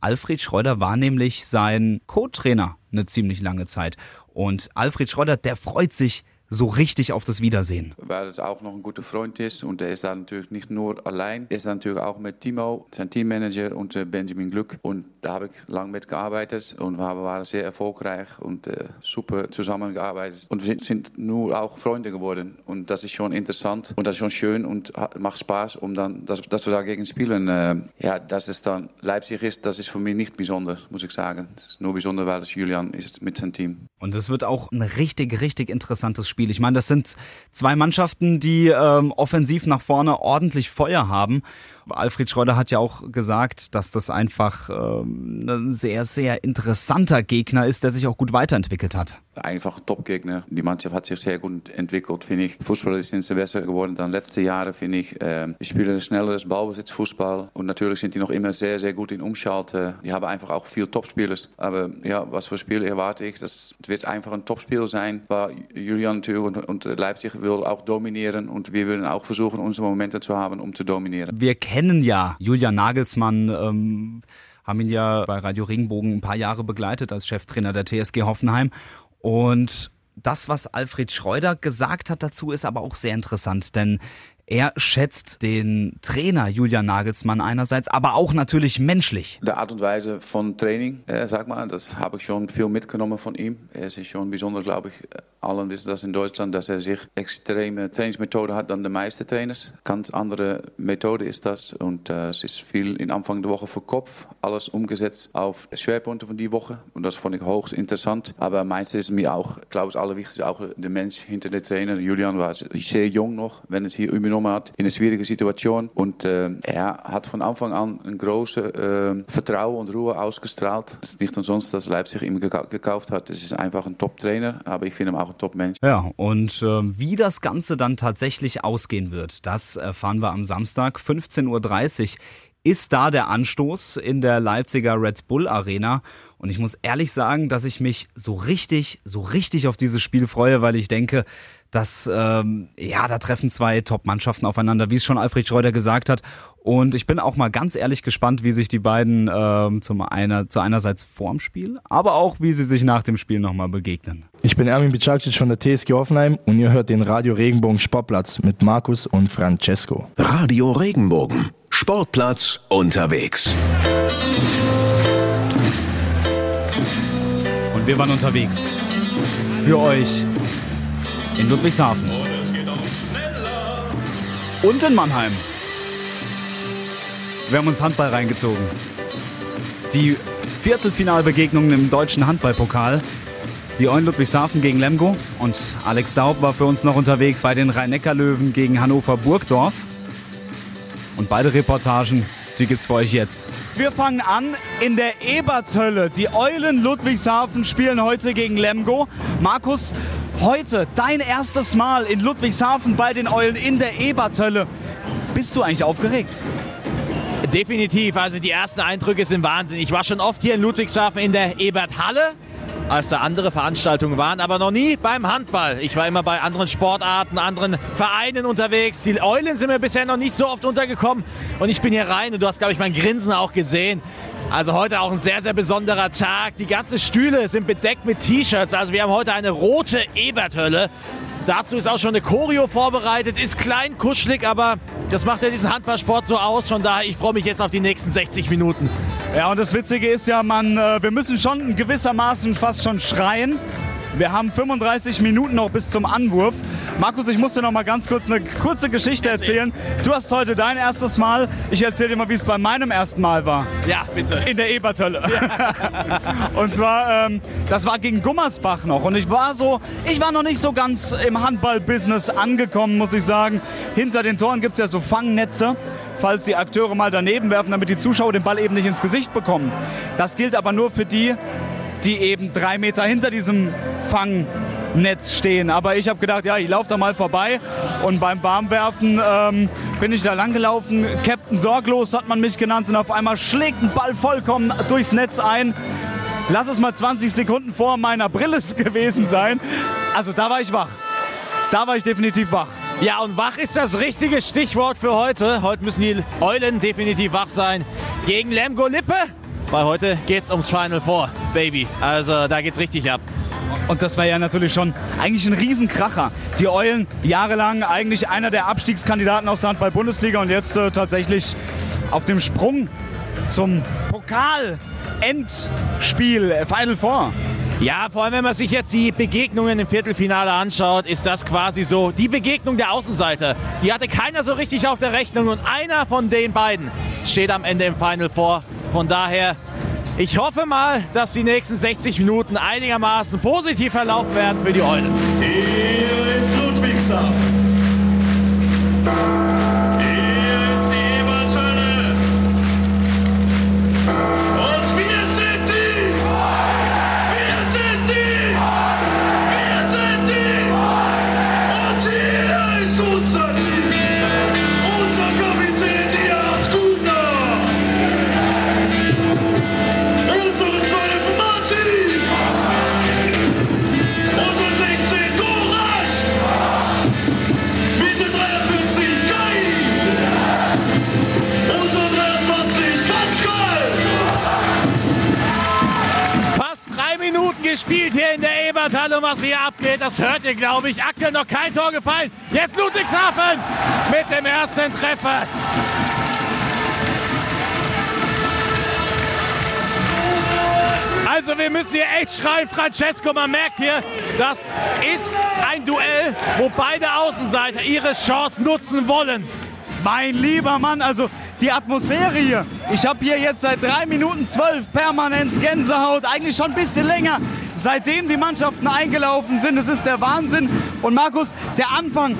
Alfred Schreuder war nämlich sein Co-Trainer eine ziemlich lange Zeit. Und Alfred Schreuder, der freut sich so richtig auf das Wiedersehen. Weil es auch noch ein guter Freund ist und er ist da natürlich nicht nur allein, er ist natürlich auch mit Timo, sein Teammanager und äh, Benjamin Glück und da habe ich lang mitgearbeitet und wir waren sehr erfolgreich und äh, super zusammengearbeitet und wir sind, sind, nur auch Freunde geworden und das ist schon interessant und das ist schon schön und macht Spaß, um dann, dass, dass wir dagegen spielen. Äh, ja, dass es dann Leipzig ist, das ist für mich nicht besonders, muss ich sagen. Das ist nur besonders, weil es Julian ist mit seinem Team. Und es wird auch ein richtig, richtig interessantes Spiel. Ich meine, das sind zwei Mannschaften, die ähm, offensiv nach vorne ordentlich Feuer haben. Alfred Schreuder hat ja auch gesagt, dass das einfach ähm, ein sehr, sehr interessanter Gegner ist, der sich auch gut weiterentwickelt hat. Einfach Top-Gegner. Die Mannschaft hat sich sehr gut entwickelt, finde ich. Fußball ist jetzt besser geworden dann letzte Jahre, finde ich. Ähm, die spielen schnelleres Ballbesitzfußball und natürlich sind die noch immer sehr, sehr gut in Umschalten. Die haben einfach auch viel Topspielers. Aber ja, was für Spiel erwarte ich? Das wird einfach ein Topspiel sein, weil Julian natürlich und, und Leipzig will auch dominieren und wir würden auch versuchen, unsere Momente zu haben, um zu dominieren. Wir kennen ja Julian Nagelsmann, ähm, haben ihn ja bei Radio Regenbogen ein paar Jahre begleitet als Cheftrainer der TSG Hoffenheim. Und das, was Alfred Schreuder gesagt hat dazu, ist aber auch sehr interessant, denn Er schätzt den Trainer Julian Nagelsmann einerseits, aber auch natürlich menschlich. De Art und Weise von Training, äh, sag mal, das habe ich schon viel mitgenommen von ihm. Er ist schon besonders, glaube ich, allen wissen das in Deutschland, dass er sich extreme Trainingsmethoden hat dann die meisten Trainers. Ganz andere Methode ist das und äh, es ist viel in Anfang der Woche für Kopf, alles umgesetzt auf Schwerpunkte von die Woche und das fand ich hochst interessant. Aber meistens ist mir auch, glaube ich, Allerwichtigste auch der Mensch hinter der Trainer. Julian war sehr jung noch, wenn es hier übernommen hat, in eine schwierige Situation und äh, er hat von Anfang an ein großes äh, Vertrauen und Ruhe ausgestrahlt. Es ist nicht umsonst, dass Leipzig ihn gekauft hat. Es ist einfach ein Top-Trainer, aber ich finde ihn auch ein Top-Mensch. Ja, und äh, wie das Ganze dann tatsächlich ausgehen wird, das erfahren wir am Samstag 15.30 Uhr. Ist da der Anstoß in der Leipziger Red Bull Arena? Und ich muss ehrlich sagen, dass ich mich so richtig, so richtig auf dieses Spiel freue, weil ich denke, dass ähm, ja, da treffen zwei Top-Mannschaften aufeinander, wie es schon Alfred Schreuder gesagt hat. Und ich bin auch mal ganz ehrlich gespannt, wie sich die beiden ähm, zum einer, zu einerseits vorm Spiel, aber auch wie sie sich nach dem Spiel nochmal begegnen. Ich bin Ermin Bicacic von der TSG Hoffenheim und ihr hört den Radio Regenbogen Sportplatz mit Markus und Francesco. Radio Regenbogen Sportplatz unterwegs. Wir waren unterwegs. Für euch in Ludwigshafen. Und in Mannheim. Wir haben uns Handball reingezogen. Die Viertelfinalbegegnungen im deutschen Handballpokal. Die Eulen Ludwigshafen gegen Lemgo und Alex Daub war für uns noch unterwegs bei den Rhein-Neckar-Löwen gegen Hannover Burgdorf. Und beide Reportagen, die gibt's für euch jetzt. Wir fangen an in der Ebertshölle. Die Eulen Ludwigshafen spielen heute gegen Lemgo. Markus, heute dein erstes Mal in Ludwigshafen bei den Eulen in der Ebertshölle. Bist du eigentlich aufgeregt? Definitiv. Also die ersten Eindrücke sind Wahnsinn. Ich war schon oft hier in Ludwigshafen in der Eberthalle als da andere Veranstaltungen waren, aber noch nie beim Handball. Ich war immer bei anderen Sportarten, anderen Vereinen unterwegs. Die Eulen sind mir bisher noch nicht so oft untergekommen und ich bin hier rein und du hast, glaube ich, mein Grinsen auch gesehen. Also heute auch ein sehr, sehr besonderer Tag. Die ganzen Stühle sind bedeckt mit T-Shirts. Also wir haben heute eine rote Eberthölle. Dazu ist auch schon eine Choreo vorbereitet, ist klein, kuschelig, aber das macht ja diesen Handballsport so aus. Von daher, ich freue mich jetzt auf die nächsten 60 Minuten. Ja, und das Witzige ist ja, man, äh, wir müssen schon gewissermaßen fast schon schreien. Wir haben 35 Minuten noch bis zum Anwurf. Markus, ich muss dir noch mal ganz kurz eine kurze Geschichte erzählen. Du hast heute dein erstes Mal. Ich erzähle dir mal, wie es bei meinem ersten Mal war. Ja, bitte. In der Ebertölle. Ja. (laughs) und zwar, ähm, das war gegen Gummersbach noch. Und ich war so, ich war noch nicht so ganz im Handball-Business angekommen, muss ich sagen. Hinter den Toren gibt es ja so Fangnetze falls die Akteure mal daneben werfen, damit die Zuschauer den Ball eben nicht ins Gesicht bekommen. Das gilt aber nur für die, die eben drei Meter hinter diesem Fangnetz stehen. Aber ich habe gedacht, ja, ich laufe da mal vorbei. Und beim Warmwerfen ähm, bin ich da langgelaufen. Captain Sorglos hat man mich genannt. Und auf einmal schlägt ein Ball vollkommen durchs Netz ein. Lass es mal 20 Sekunden vor meiner Brille (laughs) gewesen sein. Also da war ich wach. Da war ich definitiv wach. Ja, und wach ist das richtige Stichwort für heute. Heute müssen die Eulen definitiv wach sein. Gegen Lemgo Lippe weil heute geht es ums Final Four, Baby. Also da geht's richtig ab. Und das war ja natürlich schon eigentlich ein Riesenkracher. Die Eulen jahrelang eigentlich einer der Abstiegskandidaten aus der Handball-Bundesliga und jetzt äh, tatsächlich auf dem Sprung zum Pokal-Endspiel, äh, Final Four. Ja, vor allem wenn man sich jetzt die Begegnungen im Viertelfinale anschaut, ist das quasi so die Begegnung der Außenseiter. Die hatte keiner so richtig auf der Rechnung und einer von den beiden steht am Ende im Final Four. Von daher, ich hoffe mal, dass die nächsten 60 Minuten einigermaßen positiv verlaufen werden für die Eulen. Hier ist Ludwigshafen. Was hier abgeht, das hört ihr, glaube ich. Aktuell noch kein Tor gefallen. Jetzt Ludwigshafen mit dem ersten Treffer. Also wir müssen hier echt schreien, Francesco. Man merkt hier, das ist ein Duell, wo beide Außenseiter ihre Chance nutzen wollen. Mein lieber Mann, also die Atmosphäre hier. Ich habe hier jetzt seit 3 Minuten 12 permanent Gänsehaut, eigentlich schon ein bisschen länger, seitdem die Mannschaften eingelaufen sind. Es ist der Wahnsinn. Und Markus, der Anfang,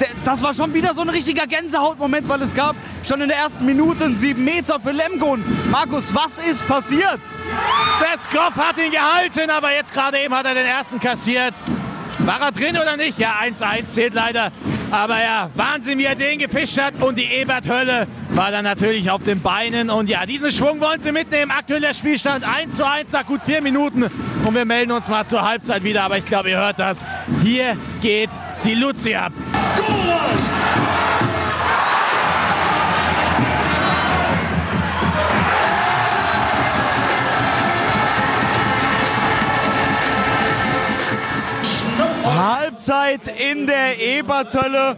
der, das war schon wieder so ein richtiger Gänsehautmoment, weil es gab schon in der ersten Minute 7 Meter für Lemgon. Markus, was ist passiert? Der Skop hat ihn gehalten, aber jetzt gerade eben hat er den ersten kassiert. War er drin oder nicht? Ja, 1-1 zählt leider. Aber ja, Wahnsinn, wie er den gefischt hat. Und die Ebert-Hölle war dann natürlich auf den Beinen. Und ja, diesen Schwung wollen sie mitnehmen. Aktueller Spielstand 1 zu 1 nach gut vier Minuten. Und wir melden uns mal zur Halbzeit wieder. Aber ich glaube, ihr hört das. Hier geht die Luzi ab. Halbzeit in der Ebertölle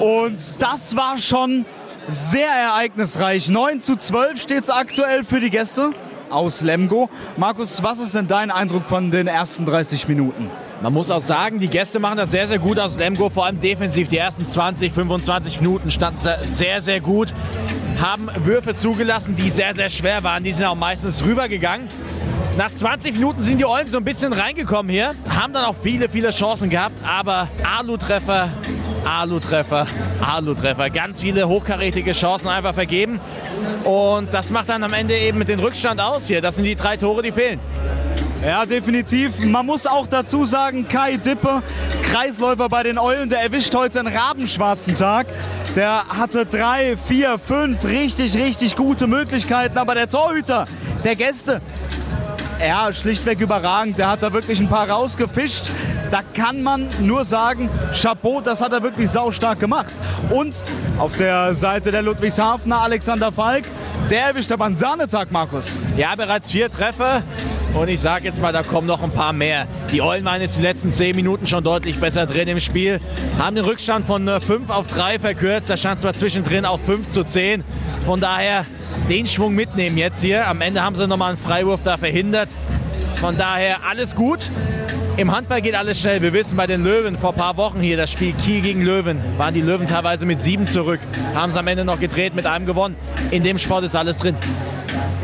und das war schon sehr ereignisreich. 9 zu 12 steht es aktuell für die Gäste aus Lemgo. Markus, was ist denn dein Eindruck von den ersten 30 Minuten? Man muss auch sagen, die Gäste machen das sehr, sehr gut aus Lemgo, vor allem defensiv. Die ersten 20, 25 Minuten standen sehr, sehr gut, haben Würfe zugelassen, die sehr, sehr schwer waren. Die sind auch meistens rübergegangen. Nach 20 Minuten sind die Eulen so ein bisschen reingekommen hier, haben dann auch viele, viele Chancen gehabt, aber Alu-Treffer, Alu-Treffer, Alu-Treffer. Ganz viele hochkarätige Chancen einfach vergeben. Und das macht dann am Ende eben mit dem Rückstand aus hier. Das sind die drei Tore, die fehlen. Ja, definitiv. Man muss auch dazu sagen, Kai Dippe, Kreisläufer bei den Eulen, der erwischt heute einen rabenschwarzen Tag. Der hatte drei, vier, fünf richtig, richtig gute Möglichkeiten. Aber der Torhüter der Gäste, ja, schlichtweg überragend. Der hat da wirklich ein paar rausgefischt. Da kann man nur sagen, Chapeau, das hat er wirklich saustark gemacht. Und auf der Seite der Ludwigshafener Alexander Falk, der erwischt aber einen Sahnetag, Markus. Ja, bereits vier Treffer. Und ich sage jetzt mal, da kommen noch ein paar mehr. Die waren jetzt die letzten zehn Minuten schon deutlich besser drin im Spiel. Haben den Rückstand von 5 auf 3 verkürzt. Da stand zwar zwischendrin auch 5 zu 10. Von daher den Schwung mitnehmen jetzt hier. Am Ende haben sie nochmal einen Freiwurf da verhindert. Von daher alles gut. Im Handball geht alles schnell. Wir wissen bei den Löwen vor ein paar Wochen hier, das Spiel Kiel gegen Löwen, waren die Löwen teilweise mit sieben zurück. Haben sie am Ende noch gedreht, mit einem gewonnen. In dem Sport ist alles drin.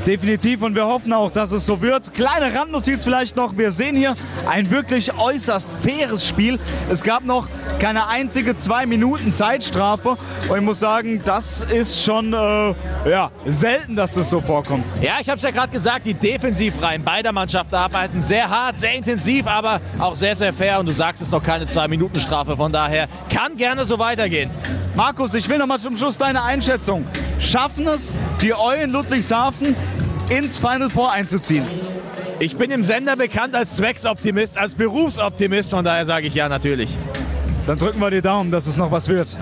Definitiv und wir hoffen auch, dass es so wird. Kleine Randnotiz vielleicht noch. Wir sehen hier ein wirklich äußerst faires Spiel. Es gab noch keine einzige zwei Minuten Zeitstrafe. Und ich muss sagen, das ist schon äh, ja, selten, dass das so vorkommt. Ja, ich habe es ja gerade gesagt, die Defensivreihen beider Mannschaften arbeiten sehr hart, sehr intensiv, aber auch sehr, sehr fair. Und du sagst es noch keine zwei Minuten Strafe. Von daher kann gerne so weitergehen. Markus, ich will noch mal zum Schluss deine Einschätzung. Schaffen es die Eulen Ludwigshafen ins Final Four einzuziehen? Ich bin im Sender bekannt als Zwecksoptimist, als Berufsoptimist, von daher sage ich ja natürlich. Dann drücken wir die Daumen, dass es noch was wird.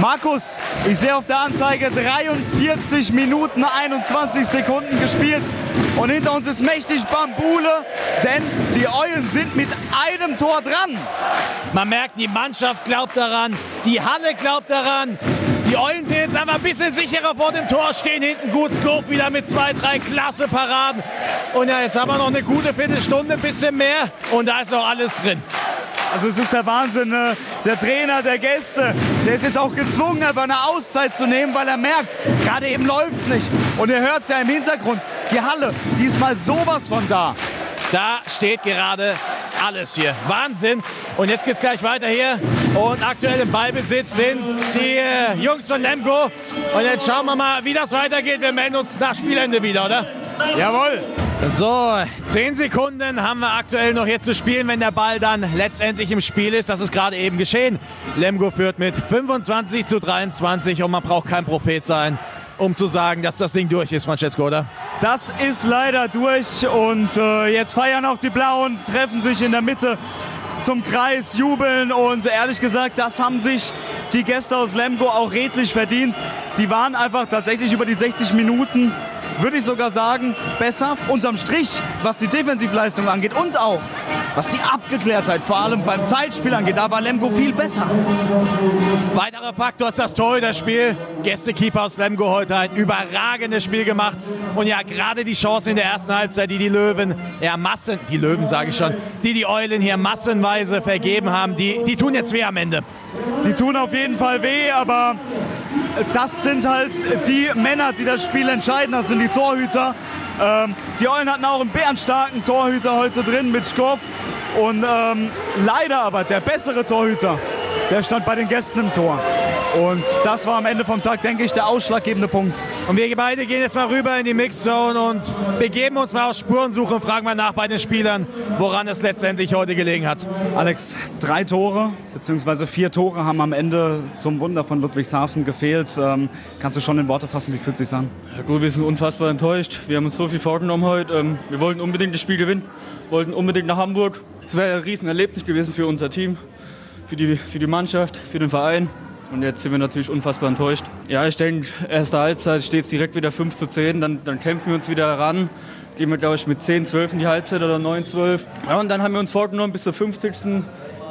Markus, ich sehe auf der Anzeige 43 Minuten 21 Sekunden gespielt. Und hinter uns ist mächtig Bambule, denn die Eulen sind mit einem Tor dran. Man merkt, die Mannschaft glaubt daran, die Halle glaubt daran. Die Eulen sind jetzt aber ein bisschen sicherer vor dem Tor, stehen hinten gut. Scope wieder mit zwei, drei klasse Paraden. Und ja, jetzt haben wir noch eine gute Viertelstunde, ein bisschen mehr. Und da ist noch alles drin. Also es ist der Wahnsinn. Ne? Der Trainer der Gäste, der ist jetzt auch gezwungen, einfach eine Auszeit zu nehmen, weil er merkt, gerade eben läuft es nicht. Und ihr hört es ja im Hintergrund, die Halle, die ist mal sowas von da. Da steht gerade alles hier. Wahnsinn. Und jetzt geht es gleich weiter hier. Und aktuell im Ballbesitz sind die äh, Jungs von Lemgo. Und jetzt schauen wir mal, wie das weitergeht. Wir melden uns nach Spielende wieder, oder? Jawohl. So, 10 Sekunden haben wir aktuell noch hier zu spielen, wenn der Ball dann letztendlich im Spiel ist. Das ist gerade eben geschehen. Lemgo führt mit 25 zu 23 und man braucht kein Prophet sein, um zu sagen, dass das Ding durch ist, Francesco, oder? Das ist leider durch und äh, jetzt feiern auch die Blauen, treffen sich in der Mitte zum Kreis, jubeln und ehrlich gesagt, das haben sich die Gäste aus Lemgo auch redlich verdient. Die waren einfach tatsächlich über die 60 Minuten würde ich sogar sagen, besser. Unterm Strich, was die Defensivleistung angeht und auch was die Abgeklärtheit vor allem beim Zeitspiel angeht, da war Lemgo viel besser. Weiterer Faktor ist das Torhüter-Spiel. Gästekeeper aus Lemgo heute ein überragendes Spiel gemacht. Und ja, gerade die Chance in der ersten Halbzeit, die die Löwen, ja Massen, die Löwen sage ich schon, die die Eulen hier massenweise vergeben haben, die, die tun jetzt weh am Ende. Die tun auf jeden Fall weh, aber das sind halt die Männer, die das Spiel entscheiden. Das sind die Torhüter. Ähm, die Eulen hatten auch einen bärenstarken Torhüter heute drin mit Skoff. Und ähm, leider aber der bessere Torhüter, der stand bei den Gästen im Tor. Und das war am Ende vom Tag, denke ich, der ausschlaggebende Punkt. Und wir beide gehen jetzt mal rüber in die Mixzone und begeben uns mal auf Spurensuche und fragen mal nach bei den Spielern, woran es letztendlich heute gelegen hat. Alex, drei Tore bzw. vier Tore haben am Ende zum Wunder von Ludwigshafen gefehlt. Ähm, kannst du schon in Worte fassen, wie fühlt es sich an? Ja, gut, wir sind unfassbar enttäuscht. Wir haben uns so viel vorgenommen heute. Ähm, wir wollten unbedingt das Spiel gewinnen, wollten unbedingt nach Hamburg. Es wäre ein Riesenerlebnis gewesen für unser Team, für die, für die Mannschaft, für den Verein. Und jetzt sind wir natürlich unfassbar enttäuscht. Ja, ich denke, erste Halbzeit steht es direkt wieder 5 zu 10. Dann, dann kämpfen wir uns wieder ran. Gehen wir, glaube ich, mit 10, 12 in die Halbzeit oder 9, 12. Ja, und dann haben wir uns vorgenommen, bis zur 50.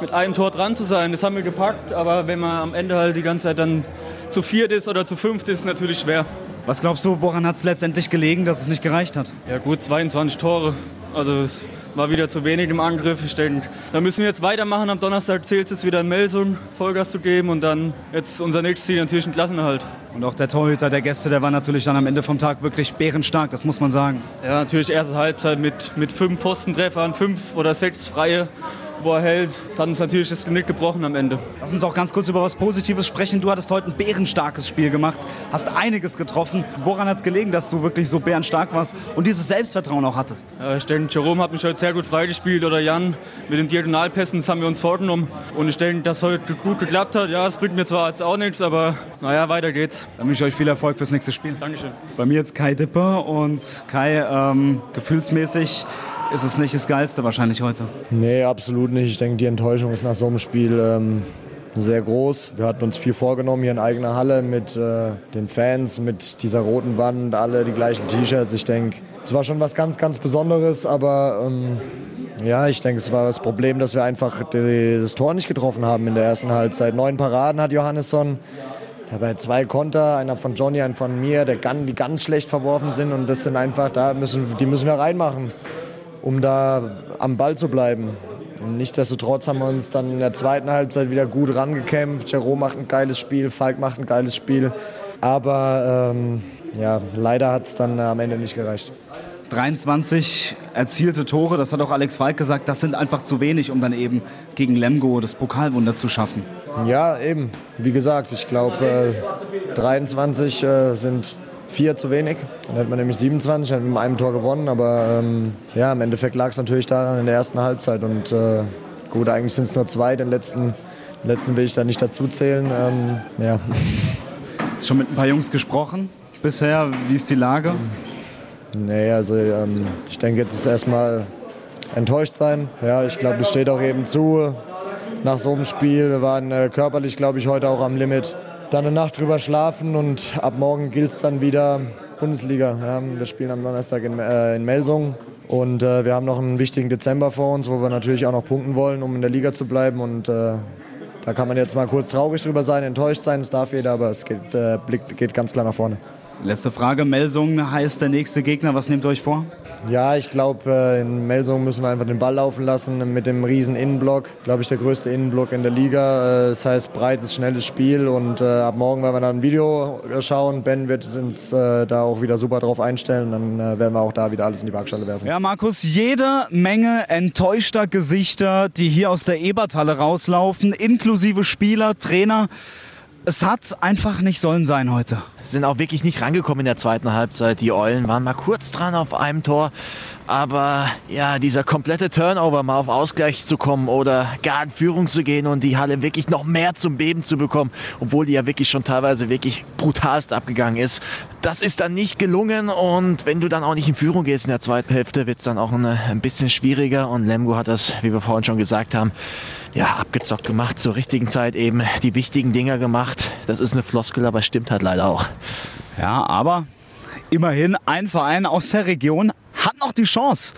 mit einem Tor dran zu sein. Das haben wir gepackt. Aber wenn man am Ende halt die ganze Zeit dann zu viert ist oder zu fünft, ist es natürlich schwer. Was glaubst du, woran hat es letztendlich gelegen, dass es nicht gereicht hat? Ja gut, 22 Tore. Also es war wieder zu wenig im Angriff. Ich denke, da müssen wir jetzt weitermachen. Am Donnerstag zählt es wieder in Melsung Vollgas zu geben und dann jetzt unser nächstes Ziel natürlich ein Klassenerhalt. Und auch der Torhüter der Gäste, der war natürlich dann am Ende vom Tag wirklich bärenstark, das muss man sagen. Ja, natürlich erste Halbzeit mit, mit fünf Pfostentreffern, fünf oder sechs Freie wo er hält. Das hat uns natürlich das Genick gebrochen am Ende. Lass uns auch ganz kurz über was Positives sprechen. Du hattest heute ein bärenstarkes Spiel gemacht, hast einiges getroffen. Woran hat es gelegen, dass du wirklich so bärenstark warst und dieses Selbstvertrauen auch hattest? Ja, ich denke, Jerome hat mich heute sehr gut freigespielt oder Jan mit den Diagonalpässen, das haben wir uns vorgenommen. Und ich denke, dass heute gut geklappt hat. Ja, es bringt mir zwar jetzt auch nichts, aber naja, weiter geht's. Dann wünsche ich euch viel Erfolg fürs nächste Spiel. Dankeschön. Bei mir jetzt Kai Dipper und Kai, ähm, gefühlsmäßig ist es nicht das Geilste wahrscheinlich heute. Nee, absolut nicht. Ich denke, die Enttäuschung ist nach so einem Spiel ähm, sehr groß. Wir hatten uns viel vorgenommen hier in eigener Halle mit äh, den Fans, mit dieser roten Wand, alle die gleichen T-Shirts. Ich denke, es war schon was ganz, ganz Besonderes, aber ähm, ja, ich denke, es war das Problem, dass wir einfach das Tor nicht getroffen haben in der ersten Halbzeit. Neun Paraden hat Johannesson. Dabei zwei Konter, einer von Johnny, einer von mir, der, die ganz schlecht verworfen sind und das sind einfach, da müssen, die müssen wir reinmachen um da am Ball zu bleiben. Nichtsdestotrotz haben wir uns dann in der zweiten Halbzeit wieder gut rangekämpft. Jerome macht ein geiles Spiel, Falk macht ein geiles Spiel. Aber ähm, ja, leider hat es dann am Ende nicht gereicht. 23 erzielte Tore, das hat auch Alex Falk gesagt, das sind einfach zu wenig, um dann eben gegen Lemgo das Pokalwunder zu schaffen. Ja, eben. Wie gesagt, ich glaube, äh, 23 äh, sind vier zu wenig. Dann hätte man nämlich 27, hätte mit einem Tor gewonnen. Aber ähm, ja, im Endeffekt lag es natürlich daran in der ersten Halbzeit. Und äh, gut, eigentlich sind es nur zwei. Den letzten, den letzten will ich da nicht dazu zählen. Ähm, ja. Hast schon mit ein paar Jungs gesprochen bisher? Wie ist die Lage? Nee, also ähm, ich denke, jetzt ist erstmal enttäuscht sein. Ja, ich glaube, das steht auch eben zu nach so einem Spiel. Wir waren äh, körperlich, glaube ich, heute auch am Limit dann eine Nacht drüber schlafen und ab morgen gilt es dann wieder Bundesliga. Ja, wir spielen am Donnerstag in, äh, in Melsung und äh, wir haben noch einen wichtigen Dezember vor uns, wo wir natürlich auch noch punkten wollen, um in der Liga zu bleiben und äh, da kann man jetzt mal kurz traurig drüber sein, enttäuscht sein, es darf jeder, aber es geht, äh, geht ganz klar nach vorne. Letzte Frage, Melsung heißt der nächste Gegner, was nehmt ihr euch vor? Ja, ich glaube, äh, in Melsung müssen wir einfach den Ball laufen lassen mit dem riesen Innenblock. Glaube ich, der größte Innenblock in der Liga. Äh, das heißt, breites, schnelles Spiel und äh, ab morgen werden wir dann ein Video schauen. Ben wird uns da auch wieder super drauf einstellen. Dann werden wir auch da wieder alles in die Waagschale werfen. Ja, Markus, jede Menge enttäuschter Gesichter, die hier aus der Eberthalle rauslaufen, inklusive Spieler, Trainer. Es hat einfach nicht sollen sein heute. Sind auch wirklich nicht rangekommen in der zweiten Halbzeit. Die Eulen waren mal kurz dran auf einem Tor. Aber ja, dieser komplette Turnover mal auf Ausgleich zu kommen oder gar in Führung zu gehen und die Halle wirklich noch mehr zum Beben zu bekommen, obwohl die ja wirklich schon teilweise wirklich brutalst abgegangen ist. Das ist dann nicht gelungen und wenn du dann auch nicht in Führung gehst in der zweiten Hälfte, wird es dann auch eine, ein bisschen schwieriger und Lemgo hat das, wie wir vorhin schon gesagt haben, ja, abgezockt gemacht, zur richtigen Zeit eben die wichtigen Dinger gemacht. Das ist eine Floskel, aber stimmt halt leider auch. Ja, aber Immerhin ein Verein aus der Region hat noch die Chance.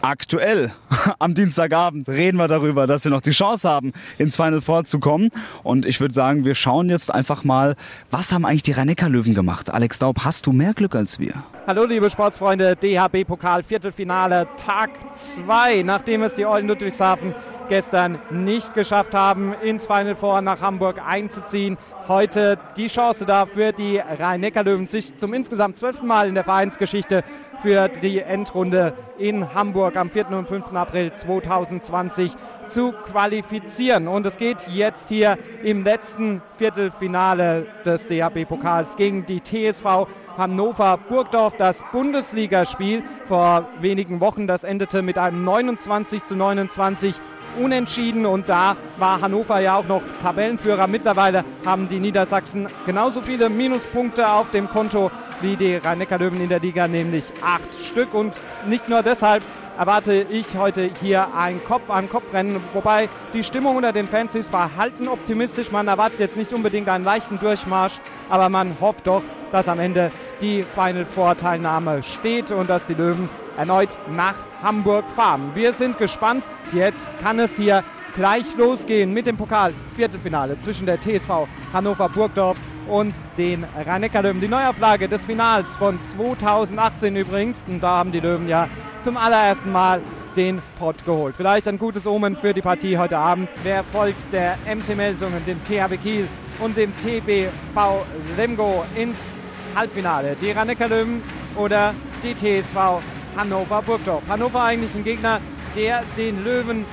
Aktuell (laughs) am Dienstagabend reden wir darüber, dass sie noch die Chance haben, ins Final Four zu kommen. Und ich würde sagen, wir schauen jetzt einfach mal, was haben eigentlich die Rhein-Neckar-Löwen gemacht? Alex Daub, hast du mehr Glück als wir? Hallo liebe Sportsfreunde, DHB-Pokal Viertelfinale Tag 2, nachdem es die Eulen Ludwigshafen gestern nicht geschafft haben, ins Final Four nach Hamburg einzuziehen. Heute die Chance dafür, die Rhein-Neckar-Löwen sich zum insgesamt zwölften Mal in der Vereinsgeschichte für die Endrunde in Hamburg am 4. und 5. April 2020 zu qualifizieren. Und es geht jetzt hier im letzten Viertelfinale des DHB-Pokals gegen die TSV Hannover Burgdorf das Bundesligaspiel vor wenigen Wochen. Das endete mit einem 29 zu 29 unentschieden und da war Hannover ja auch noch Tabellenführer. Mittlerweile haben die Niedersachsen genauso viele Minuspunkte auf dem Konto wie die Rhein-Neckar-Löwen in der Liga, nämlich acht Stück. Und nicht nur deshalb erwarte ich heute hier ein Kopf-an-Kopf-Rennen, wobei die Stimmung unter den Fans ist verhalten optimistisch. Man erwartet jetzt nicht unbedingt einen leichten Durchmarsch, aber man hofft doch, dass am Ende die Final Four Teilnahme steht und dass die Löwen erneut nach Hamburg fahren. Wir sind gespannt. Jetzt kann es hier gleich losgehen mit dem Pokal-Viertelfinale zwischen der TSV Hannover Burgdorf und den rhein löwen Die Neuauflage des Finals von 2018 übrigens. Und da haben die Löwen ja zum allerersten Mal den Pott geholt. Vielleicht ein gutes Omen für die Partie heute Abend. Wer folgt der MT Melsungen, dem THW Kiel und dem TBV Lemgo ins Halbfinale? Die rhein löwen oder die TSV Hannover Burgdorf. Hannover eigentlich ein Gegner, der den Löwen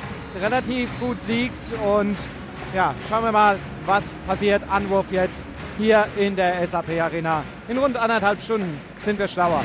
relativ gut liegt. Und ja, schauen wir mal, was passiert. Anwurf jetzt hier in der SAP Arena. In rund anderthalb Stunden sind wir schlauer.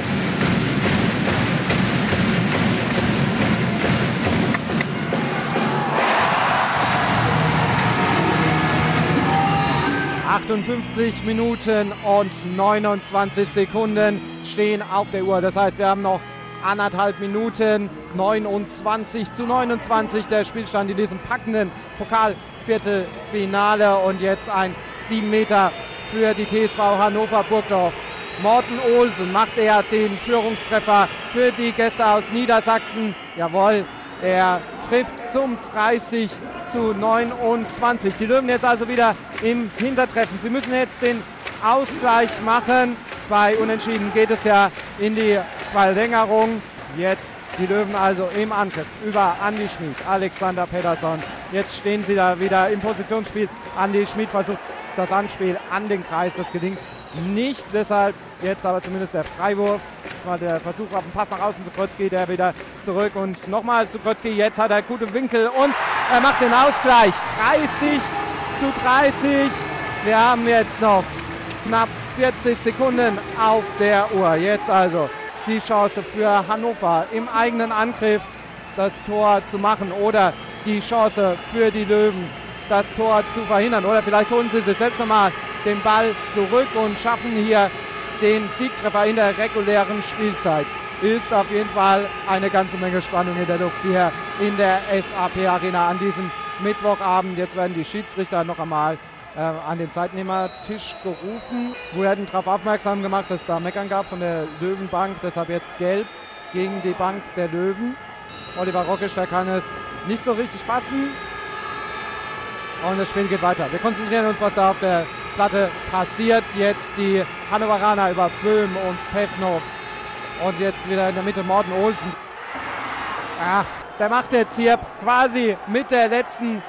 ...58 Minuten und 29 Sekunden stehen auf der Uhr. Das heißt, wir haben noch anderthalb Minuten. 29 zu 29 der Spielstand in diesem packenden Pokalviertelfinale. Und jetzt ein 7 Meter für die TSV Hannover Burgdorf. Morten Olsen macht er den Führungstreffer für die Gäste aus Niedersachsen. Jawohl, er trifft zum 30 zu 29. Die Löwen jetzt also wieder im Hintertreffen. Sie müssen jetzt den Ausgleich machen. Bei Unentschieden geht es ja in die Verlängerung. Jetzt die Löwen also im Angriff über Andi Schmid, Alexander Pedersen. Jetzt stehen sie da wieder im Positionsspiel. Andi Schmid versucht das Anspiel an den Kreis. Das gelingt nicht. Deshalb jetzt aber zumindest der Freiwurf. Mal der Versuch auf den Pass nach außen zu Krötzki, der wieder zurück und nochmal zu Krötzki. Jetzt hat er gute Winkel und er macht den Ausgleich. 30 zu 30. Wir haben jetzt noch knapp 40 Sekunden auf der Uhr. Jetzt also die Chance für Hannover im eigenen Angriff das Tor zu machen oder die Chance für die Löwen das Tor zu verhindern. Oder vielleicht holen sie sich selbst nochmal den Ball zurück und schaffen hier den Siegtreffer in der regulären Spielzeit. Ist auf jeden Fall eine ganze Menge Spannung in der Luft hier in der SAP Arena an diesem Mittwochabend. Jetzt werden die Schiedsrichter noch einmal äh, an den Zeitnehmertisch gerufen. Wir werden darauf aufmerksam gemacht, dass es da Meckern gab von der Löwenbank. Deshalb jetzt gelb gegen die Bank der Löwen. Oliver Rockisch, der kann es nicht so richtig fassen. Und das Spiel geht weiter. Wir konzentrieren uns, was da auf der Platte passiert. Jetzt die Hannoveraner über Böhm und Pevnov. Und jetzt wieder in der Mitte Morten Olsen. Ach, der macht jetzt hier quasi mit der letzten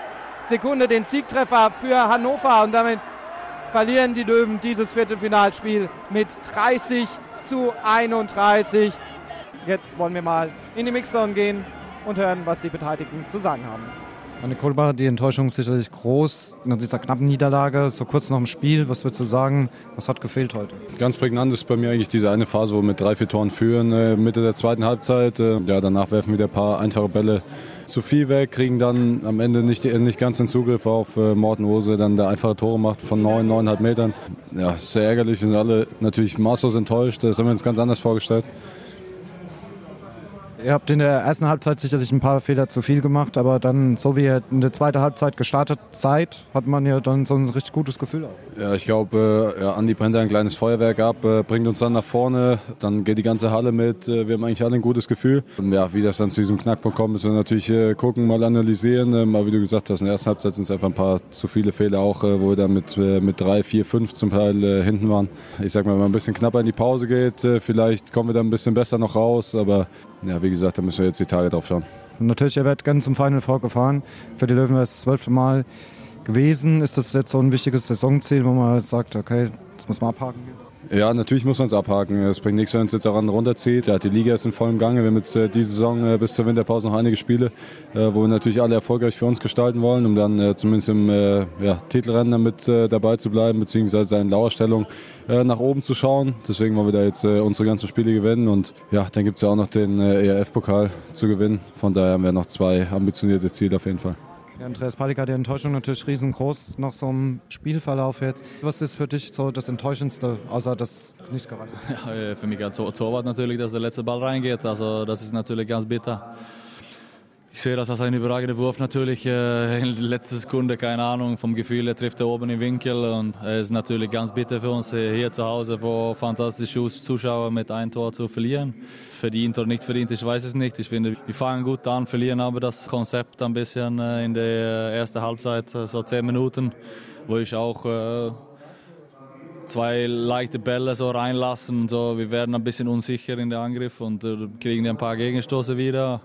Sekunde den Siegtreffer für Hannover und damit verlieren die Löwen dieses Viertelfinalspiel mit 30 zu 31. Jetzt wollen wir mal in die Mixzone gehen und hören, was die Beteiligten zu sagen haben. Anne Kohlbach, die Enttäuschung ist sicherlich groß nach dieser knappen Niederlage, so kurz nach dem Spiel. Was würdest du sagen, was hat gefehlt heute? Ganz prägnant ist bei mir eigentlich diese eine Phase, wo wir mit drei, vier Toren führen, äh, Mitte der zweiten Halbzeit. Äh, ja, danach werfen wir ein paar einfache Bälle zu viel weg, kriegen dann am Ende nicht, nicht ganz den Zugriff auf äh, Morten Ose, dann der einfache Tore macht von 9, 9,5 Metern. Ja, sehr ärgerlich. Wir sind alle natürlich maßlos enttäuscht. Das haben wir uns ganz anders vorgestellt. Ihr habt in der ersten Halbzeit sicherlich ein paar Fehler zu viel gemacht, aber dann, so wie ihr in der zweiten Halbzeit gestartet seid, hat man ja dann so ein richtig gutes Gefühl. Auch. Ja, ich glaube, äh, ja, Andi brennt ein kleines Feuerwerk ab, äh, bringt uns dann nach vorne, dann geht die ganze Halle mit. Äh, wir haben eigentlich alle ein gutes Gefühl. Und ja, wie das dann zu diesem Knackpunkt kommt, müssen wir natürlich äh, gucken, mal analysieren. Ähm, aber wie du gesagt hast, in der ersten Halbzeit sind es einfach ein paar zu viele Fehler auch, äh, wo wir dann mit, äh, mit drei, vier, fünf zum Teil äh, hinten waren. Ich sag mal, wenn man ein bisschen knapper in die Pause geht, vielleicht kommen wir dann ein bisschen besser noch raus. Aber ja, wie gesagt, da müssen wir jetzt die Tage drauf schauen. Natürlich, er wird ganz zum Final Four gefahren. Für die Löwen wäre es das zwölfte Mal gewesen. Ist das jetzt so ein wichtiges Saisonziel, wo man sagt, okay, das muss man abhaken jetzt? Ja, natürlich muss man es abhaken. Es bringt nichts, wenn uns jetzt auch an runterzieht. Ja, die Liga ist in vollem Gange. Wir haben jetzt äh, diese Saison äh, bis zur Winterpause noch einige Spiele, äh, wo wir natürlich alle erfolgreich für uns gestalten wollen, um dann äh, zumindest im äh, ja, Titelrennen damit äh, dabei zu bleiben, beziehungsweise in Lauerstellung nach oben zu schauen. Deswegen wollen wir da jetzt unsere ganzen Spiele gewinnen. Und ja, dann gibt es ja auch noch den ERF-Pokal zu gewinnen. Von daher haben wir noch zwei ambitionierte Ziele auf jeden Fall. Ja, Andreas Palika, die Enttäuschung natürlich riesengroß nach so einem Spielverlauf jetzt. Was ist für dich so das Enttäuschendste, außer das nicht hat? (laughs) Ja, für mich als Tor Torwart natürlich, dass der letzte Ball reingeht. Also das ist natürlich ganz bitter. Ich sehe das als ein überragender Wurf natürlich. Äh, in letzter Sekunde, keine Ahnung, vom Gefühl, er trifft er oben im Winkel. Und es ist natürlich ganz bitter für uns äh, hier zu Hause vor fantastischen Zuschauern mit einem Tor zu verlieren. Verdient oder nicht verdient, ich weiß es nicht. Ich finde, wir fangen gut an, verlieren aber das Konzept ein bisschen äh, in der ersten Halbzeit, äh, so zehn Minuten, wo ich auch zwei leichte Bälle so reinlassen. So, wir werden ein bisschen unsicher in der Angriff und kriegen ein paar Gegenstoße wieder.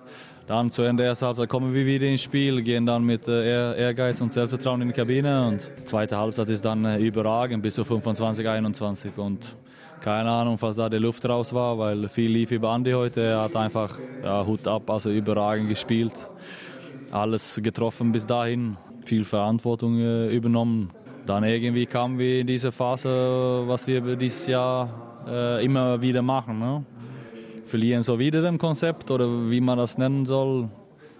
Dann zu Ende der ersten Halbzeit kommen wir wieder ins Spiel, gehen dann mit äh, Ehr- Ehrgeiz und Selbstvertrauen in die Kabine und zweite Halbzeit ist dann äh, überragend bis zu 25, 21 und keine Ahnung, was da die Luft raus war, weil viel lief über Andi heute. Er hat einfach ja, Hut ab, also überragend gespielt. Alles getroffen bis dahin, viel Verantwortung äh, übernommen. Dann irgendwie kamen wir in diese Phase, was wir dieses Jahr äh, immer wieder machen. Ne? Verlieren so wieder dem Konzept oder wie man das nennen soll.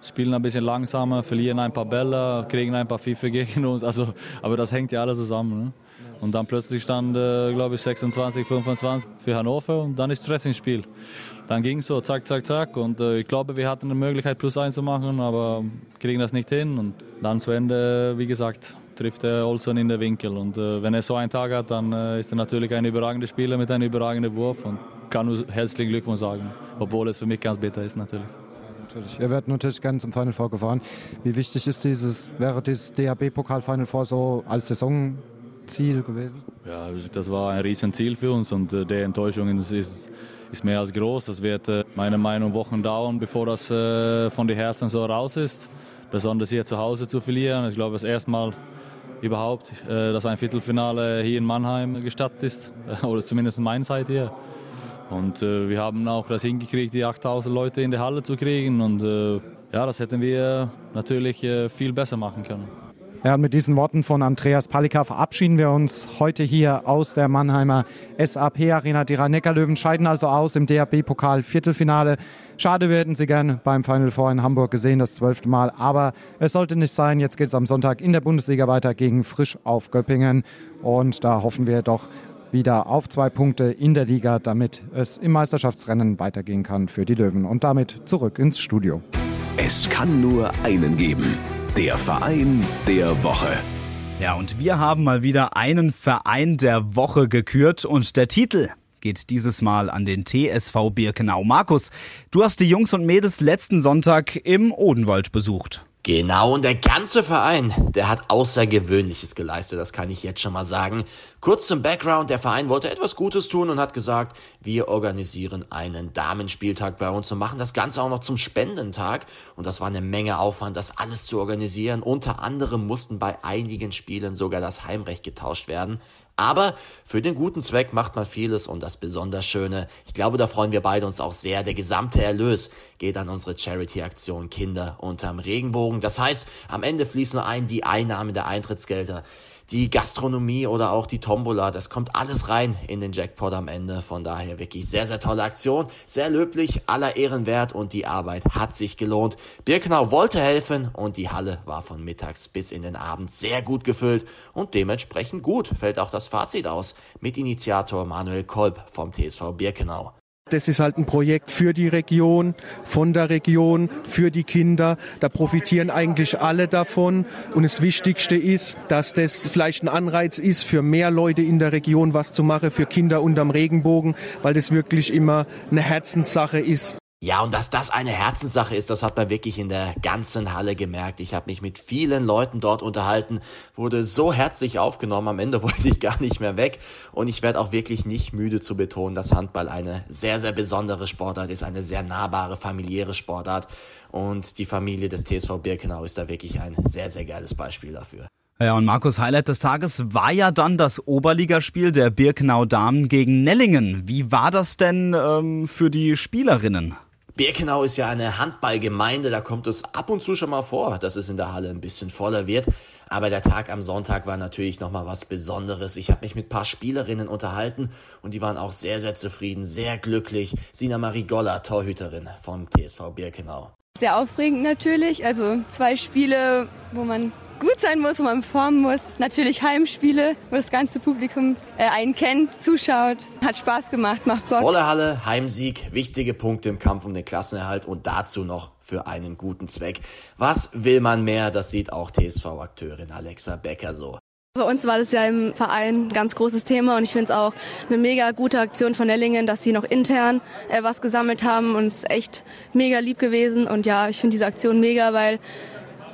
Spielen ein bisschen langsamer, verlieren ein paar Bälle, kriegen ein paar Pfiffe gegen uns. Also, aber das hängt ja alles zusammen. Ne? Und dann plötzlich stand, äh, glaube ich, 26, 25 für Hannover und dann ist Stress im Spiel. Dann ging es so, zack, zack, zack. Und äh, ich glaube, wir hatten eine Möglichkeit, plus eins zu machen, aber kriegen das nicht hin. Und dann zu Ende, wie gesagt, trifft er Olsen in den Winkel. Und äh, wenn er so einen Tag hat, dann äh, ist er natürlich ein überragender Spieler mit einem überragenden Wurf und kann nur herzlichen Glückwunsch sagen. Obwohl es für mich ganz bitter ist, natürlich. Natürlich. Er wird natürlich gerne zum Final Four gefahren. Wie wichtig ist dieses, wäre dieses DHB-Pokal Final Four so als Saisonziel gewesen? Ja, das war ein Riesenziel für uns und äh, die Enttäuschung ist, ist, ist mehr als groß. Das wird äh, meiner Meinung nach Wochen dauern, bevor das äh, von den Herzen so raus ist. Besonders hier zu Hause zu verlieren. Ich glaube, das erste Mal überhaupt, äh, dass ein Viertelfinale hier in Mannheim gestattet ist, oder zumindest meine Seite hier. Und äh, wir haben auch das hingekriegt, die 8000 Leute in die Halle zu kriegen. Und äh, ja, das hätten wir natürlich äh, viel besser machen können. Ja, mit diesen Worten von Andreas Palika verabschieden wir uns heute hier aus der Mannheimer SAP-Arena. Die Rhein-Neckar-Löwen scheiden also aus im DHB-Pokal-Viertelfinale. Schade werden sie gern beim Final Four in Hamburg gesehen, das zwölfte Mal. Aber es sollte nicht sein. Jetzt geht es am Sonntag in der Bundesliga weiter gegen Frisch auf Göppingen. Und da hoffen wir doch wieder auf zwei Punkte in der Liga, damit es im Meisterschaftsrennen weitergehen kann für die Löwen. Und damit zurück ins Studio. Es kann nur einen geben. Der Verein der Woche. Ja, und wir haben mal wieder einen Verein der Woche gekürt und der Titel geht dieses Mal an den TSV Birkenau. Markus, du hast die Jungs und Mädels letzten Sonntag im Odenwald besucht. Genau, und der ganze Verein, der hat Außergewöhnliches geleistet, das kann ich jetzt schon mal sagen. Kurz zum Background, der Verein wollte etwas Gutes tun und hat gesagt, wir organisieren einen Damenspieltag bei uns und machen das Ganze auch noch zum Spendentag. Und das war eine Menge Aufwand, das alles zu organisieren. Unter anderem mussten bei einigen Spielen sogar das Heimrecht getauscht werden. Aber für den guten Zweck macht man vieles und das besonders Schöne, ich glaube, da freuen wir beide uns auch sehr, der gesamte Erlös geht an unsere Charity-Aktion Kinder unterm Regenbogen. Das heißt, am Ende fließen ein die Einnahmen der Eintrittsgelder, die Gastronomie oder auch die Tombola, das kommt alles rein in den Jackpot am Ende. Von daher wirklich sehr, sehr tolle Aktion, sehr löblich, aller Ehren wert und die Arbeit hat sich gelohnt. Birkenau wollte helfen und die Halle war von mittags bis in den Abend sehr gut gefüllt und dementsprechend gut fällt auch das Fazit aus mit Initiator Manuel Kolb vom TSV Birkenau. Das ist halt ein Projekt für die Region, von der Region, für die Kinder. Da profitieren eigentlich alle davon. Und das Wichtigste ist, dass das vielleicht ein Anreiz ist, für mehr Leute in der Region was zu machen, für Kinder unterm Regenbogen, weil das wirklich immer eine Herzenssache ist. Ja, und dass das eine Herzenssache ist, das hat man wirklich in der ganzen Halle gemerkt. Ich habe mich mit vielen Leuten dort unterhalten, wurde so herzlich aufgenommen, am Ende (laughs) wollte ich gar nicht mehr weg. Und ich werde auch wirklich nicht müde zu betonen, dass Handball eine sehr, sehr besondere Sportart ist, eine sehr nahbare, familiäre Sportart. Und die Familie des TSV Birkenau ist da wirklich ein sehr, sehr geiles Beispiel dafür. Ja, und Markus Highlight des Tages war ja dann das Oberligaspiel der Birkenau Damen gegen Nellingen. Wie war das denn ähm, für die Spielerinnen? Birkenau ist ja eine Handballgemeinde, da kommt es ab und zu schon mal vor, dass es in der Halle ein bisschen voller wird. Aber der Tag am Sonntag war natürlich nochmal was Besonderes. Ich habe mich mit paar Spielerinnen unterhalten und die waren auch sehr, sehr zufrieden, sehr glücklich. Sina Marie Goller, Torhüterin vom TSV Birkenau. Sehr aufregend natürlich. Also zwei Spiele, wo man gut sein muss, wo man performen muss. Natürlich Heimspiele, wo das ganze Publikum äh, einen kennt, zuschaut. Hat Spaß gemacht, macht Bock. Volle Halle, Heimsieg, wichtige Punkte im Kampf um den Klassenerhalt und dazu noch für einen guten Zweck. Was will man mehr? Das sieht auch TSV-Akteurin Alexa Becker so. Bei uns war das ja im Verein ein ganz großes Thema und ich finde es auch eine mega gute Aktion von Nellingen, dass sie noch intern äh, was gesammelt haben und es ist echt mega lieb gewesen und ja, ich finde diese Aktion mega, weil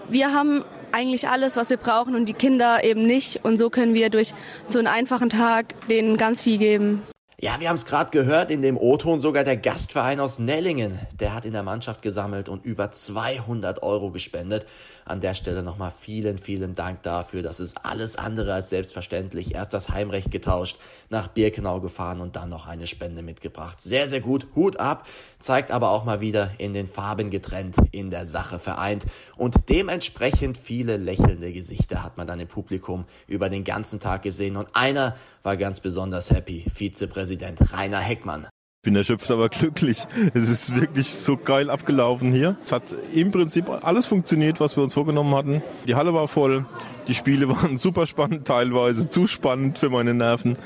wir haben eigentlich alles, was wir brauchen und die Kinder eben nicht. Und so können wir durch so einen einfachen Tag denen ganz viel geben. Ja, wir haben es gerade gehört, in dem O-Ton sogar der Gastverein aus Nellingen, der hat in der Mannschaft gesammelt und über 200 Euro gespendet. An der Stelle nochmal vielen, vielen Dank dafür. Das ist alles andere als selbstverständlich. Erst das Heimrecht getauscht, nach Birkenau gefahren und dann noch eine Spende mitgebracht. Sehr, sehr gut. Hut ab. Zeigt aber auch mal wieder in den Farben getrennt, in der Sache vereint. Und dementsprechend viele lächelnde Gesichter hat man dann im Publikum über den ganzen Tag gesehen. Und einer war ganz besonders happy. Vizepräsident Rainer Heckmann bin erschöpft, aber glücklich. Es ist wirklich so geil abgelaufen hier. Es hat im Prinzip alles funktioniert, was wir uns vorgenommen hatten. Die Halle war voll, die Spiele (laughs) waren super spannend, teilweise zu spannend für meine Nerven.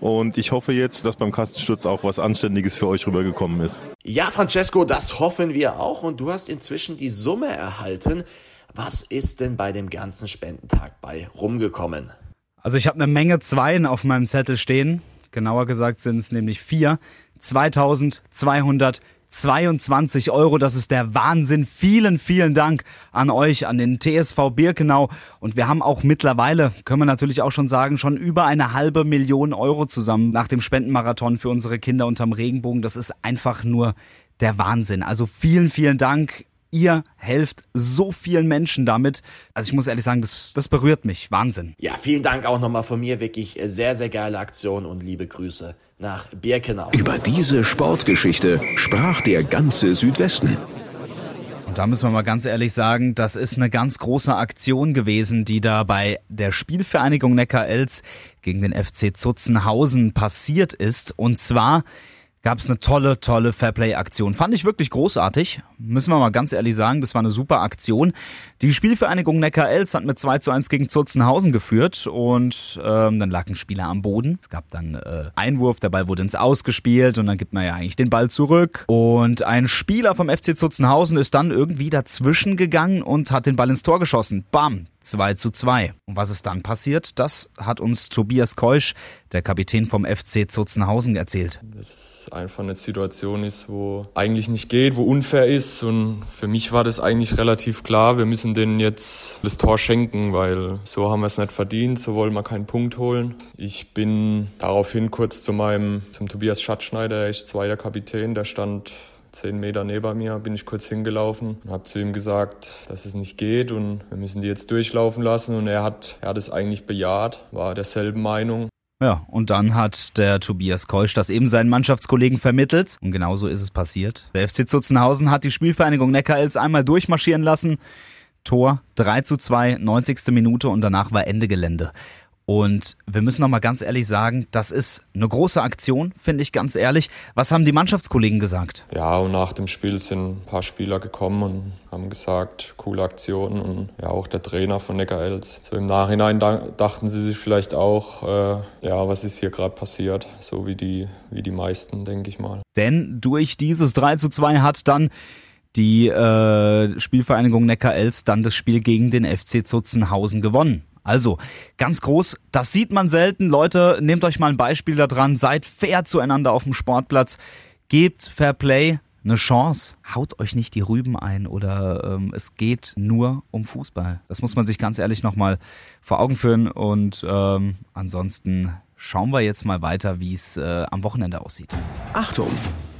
Und ich hoffe jetzt, dass beim Kastensturz auch was Anständiges für euch rübergekommen ist. Ja, Francesco, das hoffen wir auch. Und du hast inzwischen die Summe erhalten. Was ist denn bei dem ganzen Spendentag bei rumgekommen? Also ich habe eine Menge Zweien auf meinem Zettel stehen. Genauer gesagt sind es nämlich vier. 2222 Euro. Das ist der Wahnsinn. Vielen, vielen Dank an euch, an den TSV Birkenau. Und wir haben auch mittlerweile, können wir natürlich auch schon sagen, schon über eine halbe Million Euro zusammen nach dem Spendenmarathon für unsere Kinder unterm Regenbogen. Das ist einfach nur der Wahnsinn. Also vielen, vielen Dank. Ihr helft so vielen Menschen damit. Also ich muss ehrlich sagen, das, das berührt mich. Wahnsinn. Ja, vielen Dank auch nochmal von mir. Wirklich sehr, sehr geile Aktion und liebe Grüße nach Birkenau. Über diese Sportgeschichte sprach der ganze Südwesten. Und da müssen wir mal ganz ehrlich sagen, das ist eine ganz große Aktion gewesen, die da bei der Spielvereinigung Neckar-Elz gegen den FC Zutzenhausen passiert ist. Und zwar gab es eine tolle, tolle Fairplay-Aktion. Fand ich wirklich großartig. Müssen wir mal ganz ehrlich sagen, das war eine super Aktion. Die Spielvereinigung Neckar-Elz hat mit 2 zu 1 gegen Zutzenhausen geführt und ähm, dann lag ein Spieler am Boden. Es gab dann äh, Einwurf, der Ball wurde ins Ausgespielt und dann gibt man ja eigentlich den Ball zurück. Und ein Spieler vom FC Zutzenhausen ist dann irgendwie dazwischen gegangen und hat den Ball ins Tor geschossen. Bam! 2 zu 2. Und was ist dann passiert? Das hat uns Tobias Keusch, der Kapitän vom FC Zutzenhausen, erzählt. Das einfach eine Situation ist, wo eigentlich nicht geht, wo unfair ist. Und für mich war das eigentlich relativ klar. Wir müssen denen jetzt das Tor schenken, weil so haben wir es nicht verdient. So wollen wir keinen Punkt holen. Ich bin daraufhin kurz zu meinem, zum Tobias Schatzschneider, er ist zweiter Kapitän, der stand zehn Meter neben mir, bin ich kurz hingelaufen und habe zu ihm gesagt, dass es nicht geht und wir müssen die jetzt durchlaufen lassen. Und er hat, er hat es eigentlich bejaht, war derselben Meinung. Ja, und dann hat der Tobias Keusch das eben seinen Mannschaftskollegen vermittelt. Und genauso ist es passiert. Der FC Zutzenhausen hat die Spielvereinigung Neckarels einmal durchmarschieren lassen. Tor 3 zu 2, 90. Minute und danach war Ende Gelände. Und wir müssen noch mal ganz ehrlich sagen, das ist eine große Aktion, finde ich ganz ehrlich. Was haben die Mannschaftskollegen gesagt? Ja, und nach dem Spiel sind ein paar Spieler gekommen und haben gesagt, coole Aktion. Und ja, auch der Trainer von Neckar Els. So im Nachhinein dachten sie sich vielleicht auch, äh, ja, was ist hier gerade passiert? So wie die, wie die meisten, denke ich mal. Denn durch dieses 3 zu 2 hat dann die äh, Spielvereinigung Neckar-Els dann das Spiel gegen den FC Zutzenhausen gewonnen. Also, ganz groß, das sieht man selten. Leute, nehmt euch mal ein Beispiel daran, seid fair zueinander auf dem Sportplatz, gebt Fair Play eine Chance, haut euch nicht die Rüben ein oder ähm, es geht nur um Fußball. Das muss man sich ganz ehrlich nochmal vor Augen führen und ähm, ansonsten schauen wir jetzt mal weiter, wie es äh, am Wochenende aussieht. Achtung,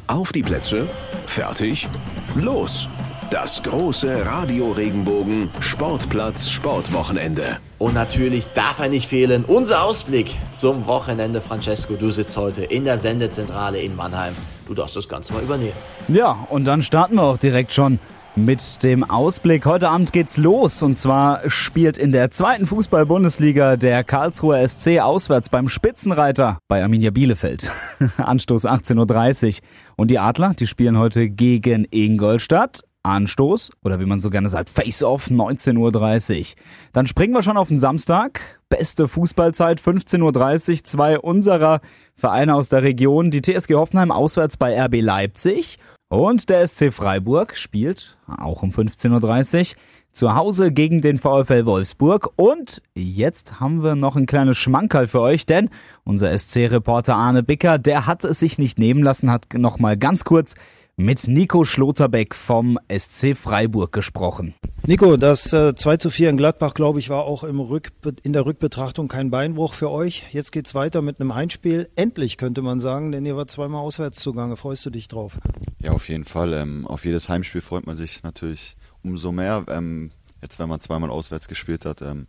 auf die Plätze, fertig, los! Das große Radio Regenbogen Sportplatz Sportwochenende. Und natürlich darf er nicht fehlen, unser Ausblick zum Wochenende. Francesco, du sitzt heute in der Sendezentrale in Mannheim. Du darfst das Ganze mal übernehmen. Ja, und dann starten wir auch direkt schon mit dem Ausblick. Heute Abend geht's los und zwar spielt in der zweiten Fußball-Bundesliga der Karlsruher SC auswärts beim Spitzenreiter bei Arminia Bielefeld. (laughs) Anstoß 18.30 Uhr. Und die Adler, die spielen heute gegen Ingolstadt. Anstoß oder wie man so gerne sagt, Face-Off 19.30 Uhr. Dann springen wir schon auf den Samstag. Beste Fußballzeit 15.30 Uhr. Zwei unserer Vereine aus der Region. Die TSG Hoffenheim auswärts bei RB Leipzig. Und der SC Freiburg spielt auch um 15.30 Uhr zu Hause gegen den VfL Wolfsburg. Und jetzt haben wir noch ein kleines Schmankerl für euch, denn unser SC-Reporter Arne Bicker, der hat es sich nicht nehmen lassen, hat noch mal ganz kurz mit Nico Schlotterbeck vom SC Freiburg gesprochen. Nico, das äh, 2 zu 4 in Gladbach, glaube ich, war auch im Rückbe in der Rückbetrachtung kein Beinbruch für euch. Jetzt geht's weiter mit einem Heimspiel. Endlich könnte man sagen, denn ihr war zweimal auswärts zugange. Freust du dich drauf? Ja, auf jeden Fall. Ähm, auf jedes Heimspiel freut man sich natürlich umso mehr. Ähm, jetzt, wenn man zweimal auswärts gespielt hat, ähm,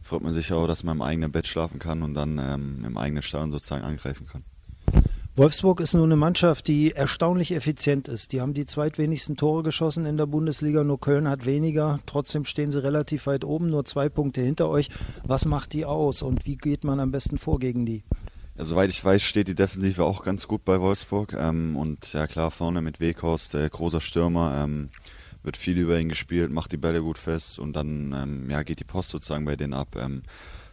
freut man sich auch, dass man im eigenen Bett schlafen kann und dann ähm, im eigenen Stadion sozusagen angreifen kann. Wolfsburg ist nur eine Mannschaft, die erstaunlich effizient ist. Die haben die zweitwenigsten Tore geschossen in der Bundesliga, nur Köln hat weniger. Trotzdem stehen sie relativ weit oben, nur zwei Punkte hinter euch. Was macht die aus und wie geht man am besten vor gegen die? Ja, soweit ich weiß, steht die Defensive auch ganz gut bei Wolfsburg. Ähm, und ja klar, vorne mit Weghorst, der großer Stürmer, ähm, wird viel über ihn gespielt, macht die Bälle gut fest und dann ähm, ja, geht die Post sozusagen bei denen ab.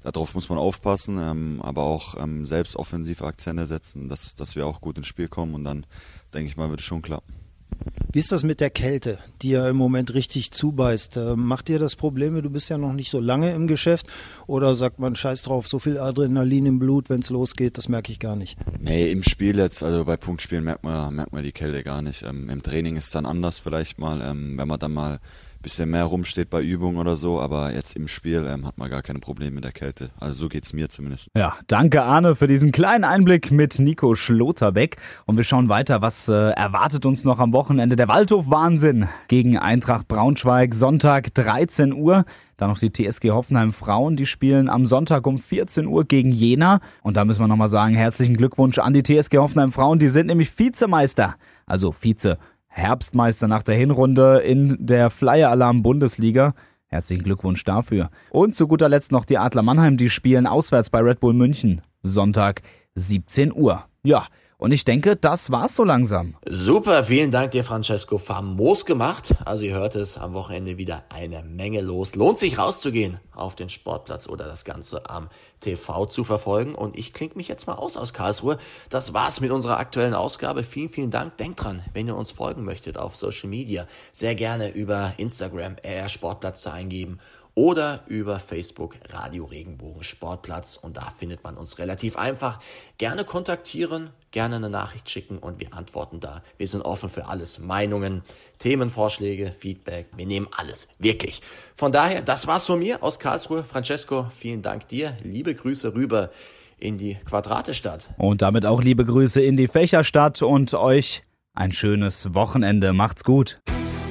Ähm, darauf muss man aufpassen, ähm, aber auch ähm, selbst offensive Akzente setzen, dass, dass wir auch gut ins Spiel kommen und dann denke ich mal, wird es schon klappen. Wie ist das mit der Kälte, die ja im Moment richtig zubeißt? Äh, macht dir das Probleme? Du bist ja noch nicht so lange im Geschäft. Oder sagt man, scheiß drauf, so viel Adrenalin im Blut, wenn es losgeht, das merke ich gar nicht? Nee, im Spiel jetzt, also bei Punktspielen merkt man, merkt man die Kälte gar nicht. Ähm, Im Training ist es dann anders vielleicht mal, ähm, wenn man dann mal bisschen mehr rumsteht bei Übungen oder so, aber jetzt im Spiel ähm, hat man gar keine Probleme mit der Kälte. Also so geht es mir zumindest. Ja, danke Arne für diesen kleinen Einblick mit Nico Schlotterbeck. Und wir schauen weiter, was äh, erwartet uns noch am Wochenende. Der Waldhof Wahnsinn gegen Eintracht Braunschweig, Sonntag 13 Uhr. Dann noch die TSG Hoffenheim Frauen, die spielen am Sonntag um 14 Uhr gegen Jena. Und da müssen wir nochmal sagen, herzlichen Glückwunsch an die TSG Hoffenheim Frauen. Die sind nämlich Vizemeister. Also Vize Herbstmeister nach der Hinrunde in der Flyer Alarm Bundesliga. Herzlichen Glückwunsch dafür. Und zu guter Letzt noch die Adler Mannheim, die spielen auswärts bei Red Bull München. Sonntag 17 Uhr. Ja, und ich denke, das war's so langsam. Super, vielen Dank dir, Francesco. Famos gemacht. Also ihr hört es, am Wochenende wieder eine Menge los. Lohnt sich rauszugehen auf den Sportplatz oder das Ganze am TV zu verfolgen. Und ich klinge mich jetzt mal aus aus Karlsruhe. Das war's mit unserer aktuellen Ausgabe. Vielen, vielen Dank. Denkt dran, wenn ihr uns folgen möchtet auf Social Media, sehr gerne über Instagram RR Sportplatz eingeben oder über Facebook Radio Regenbogen Sportplatz und da findet man uns relativ einfach. Gerne kontaktieren, gerne eine Nachricht schicken und wir antworten da. Wir sind offen für alles. Meinungen, Themenvorschläge, Feedback. Wir nehmen alles. Wirklich. Von daher, das war's von mir aus Karlsruhe. Francesco, vielen Dank dir. Liebe Grüße rüber in die Quadratestadt. Und damit auch liebe Grüße in die Fächerstadt und euch ein schönes Wochenende. Macht's gut.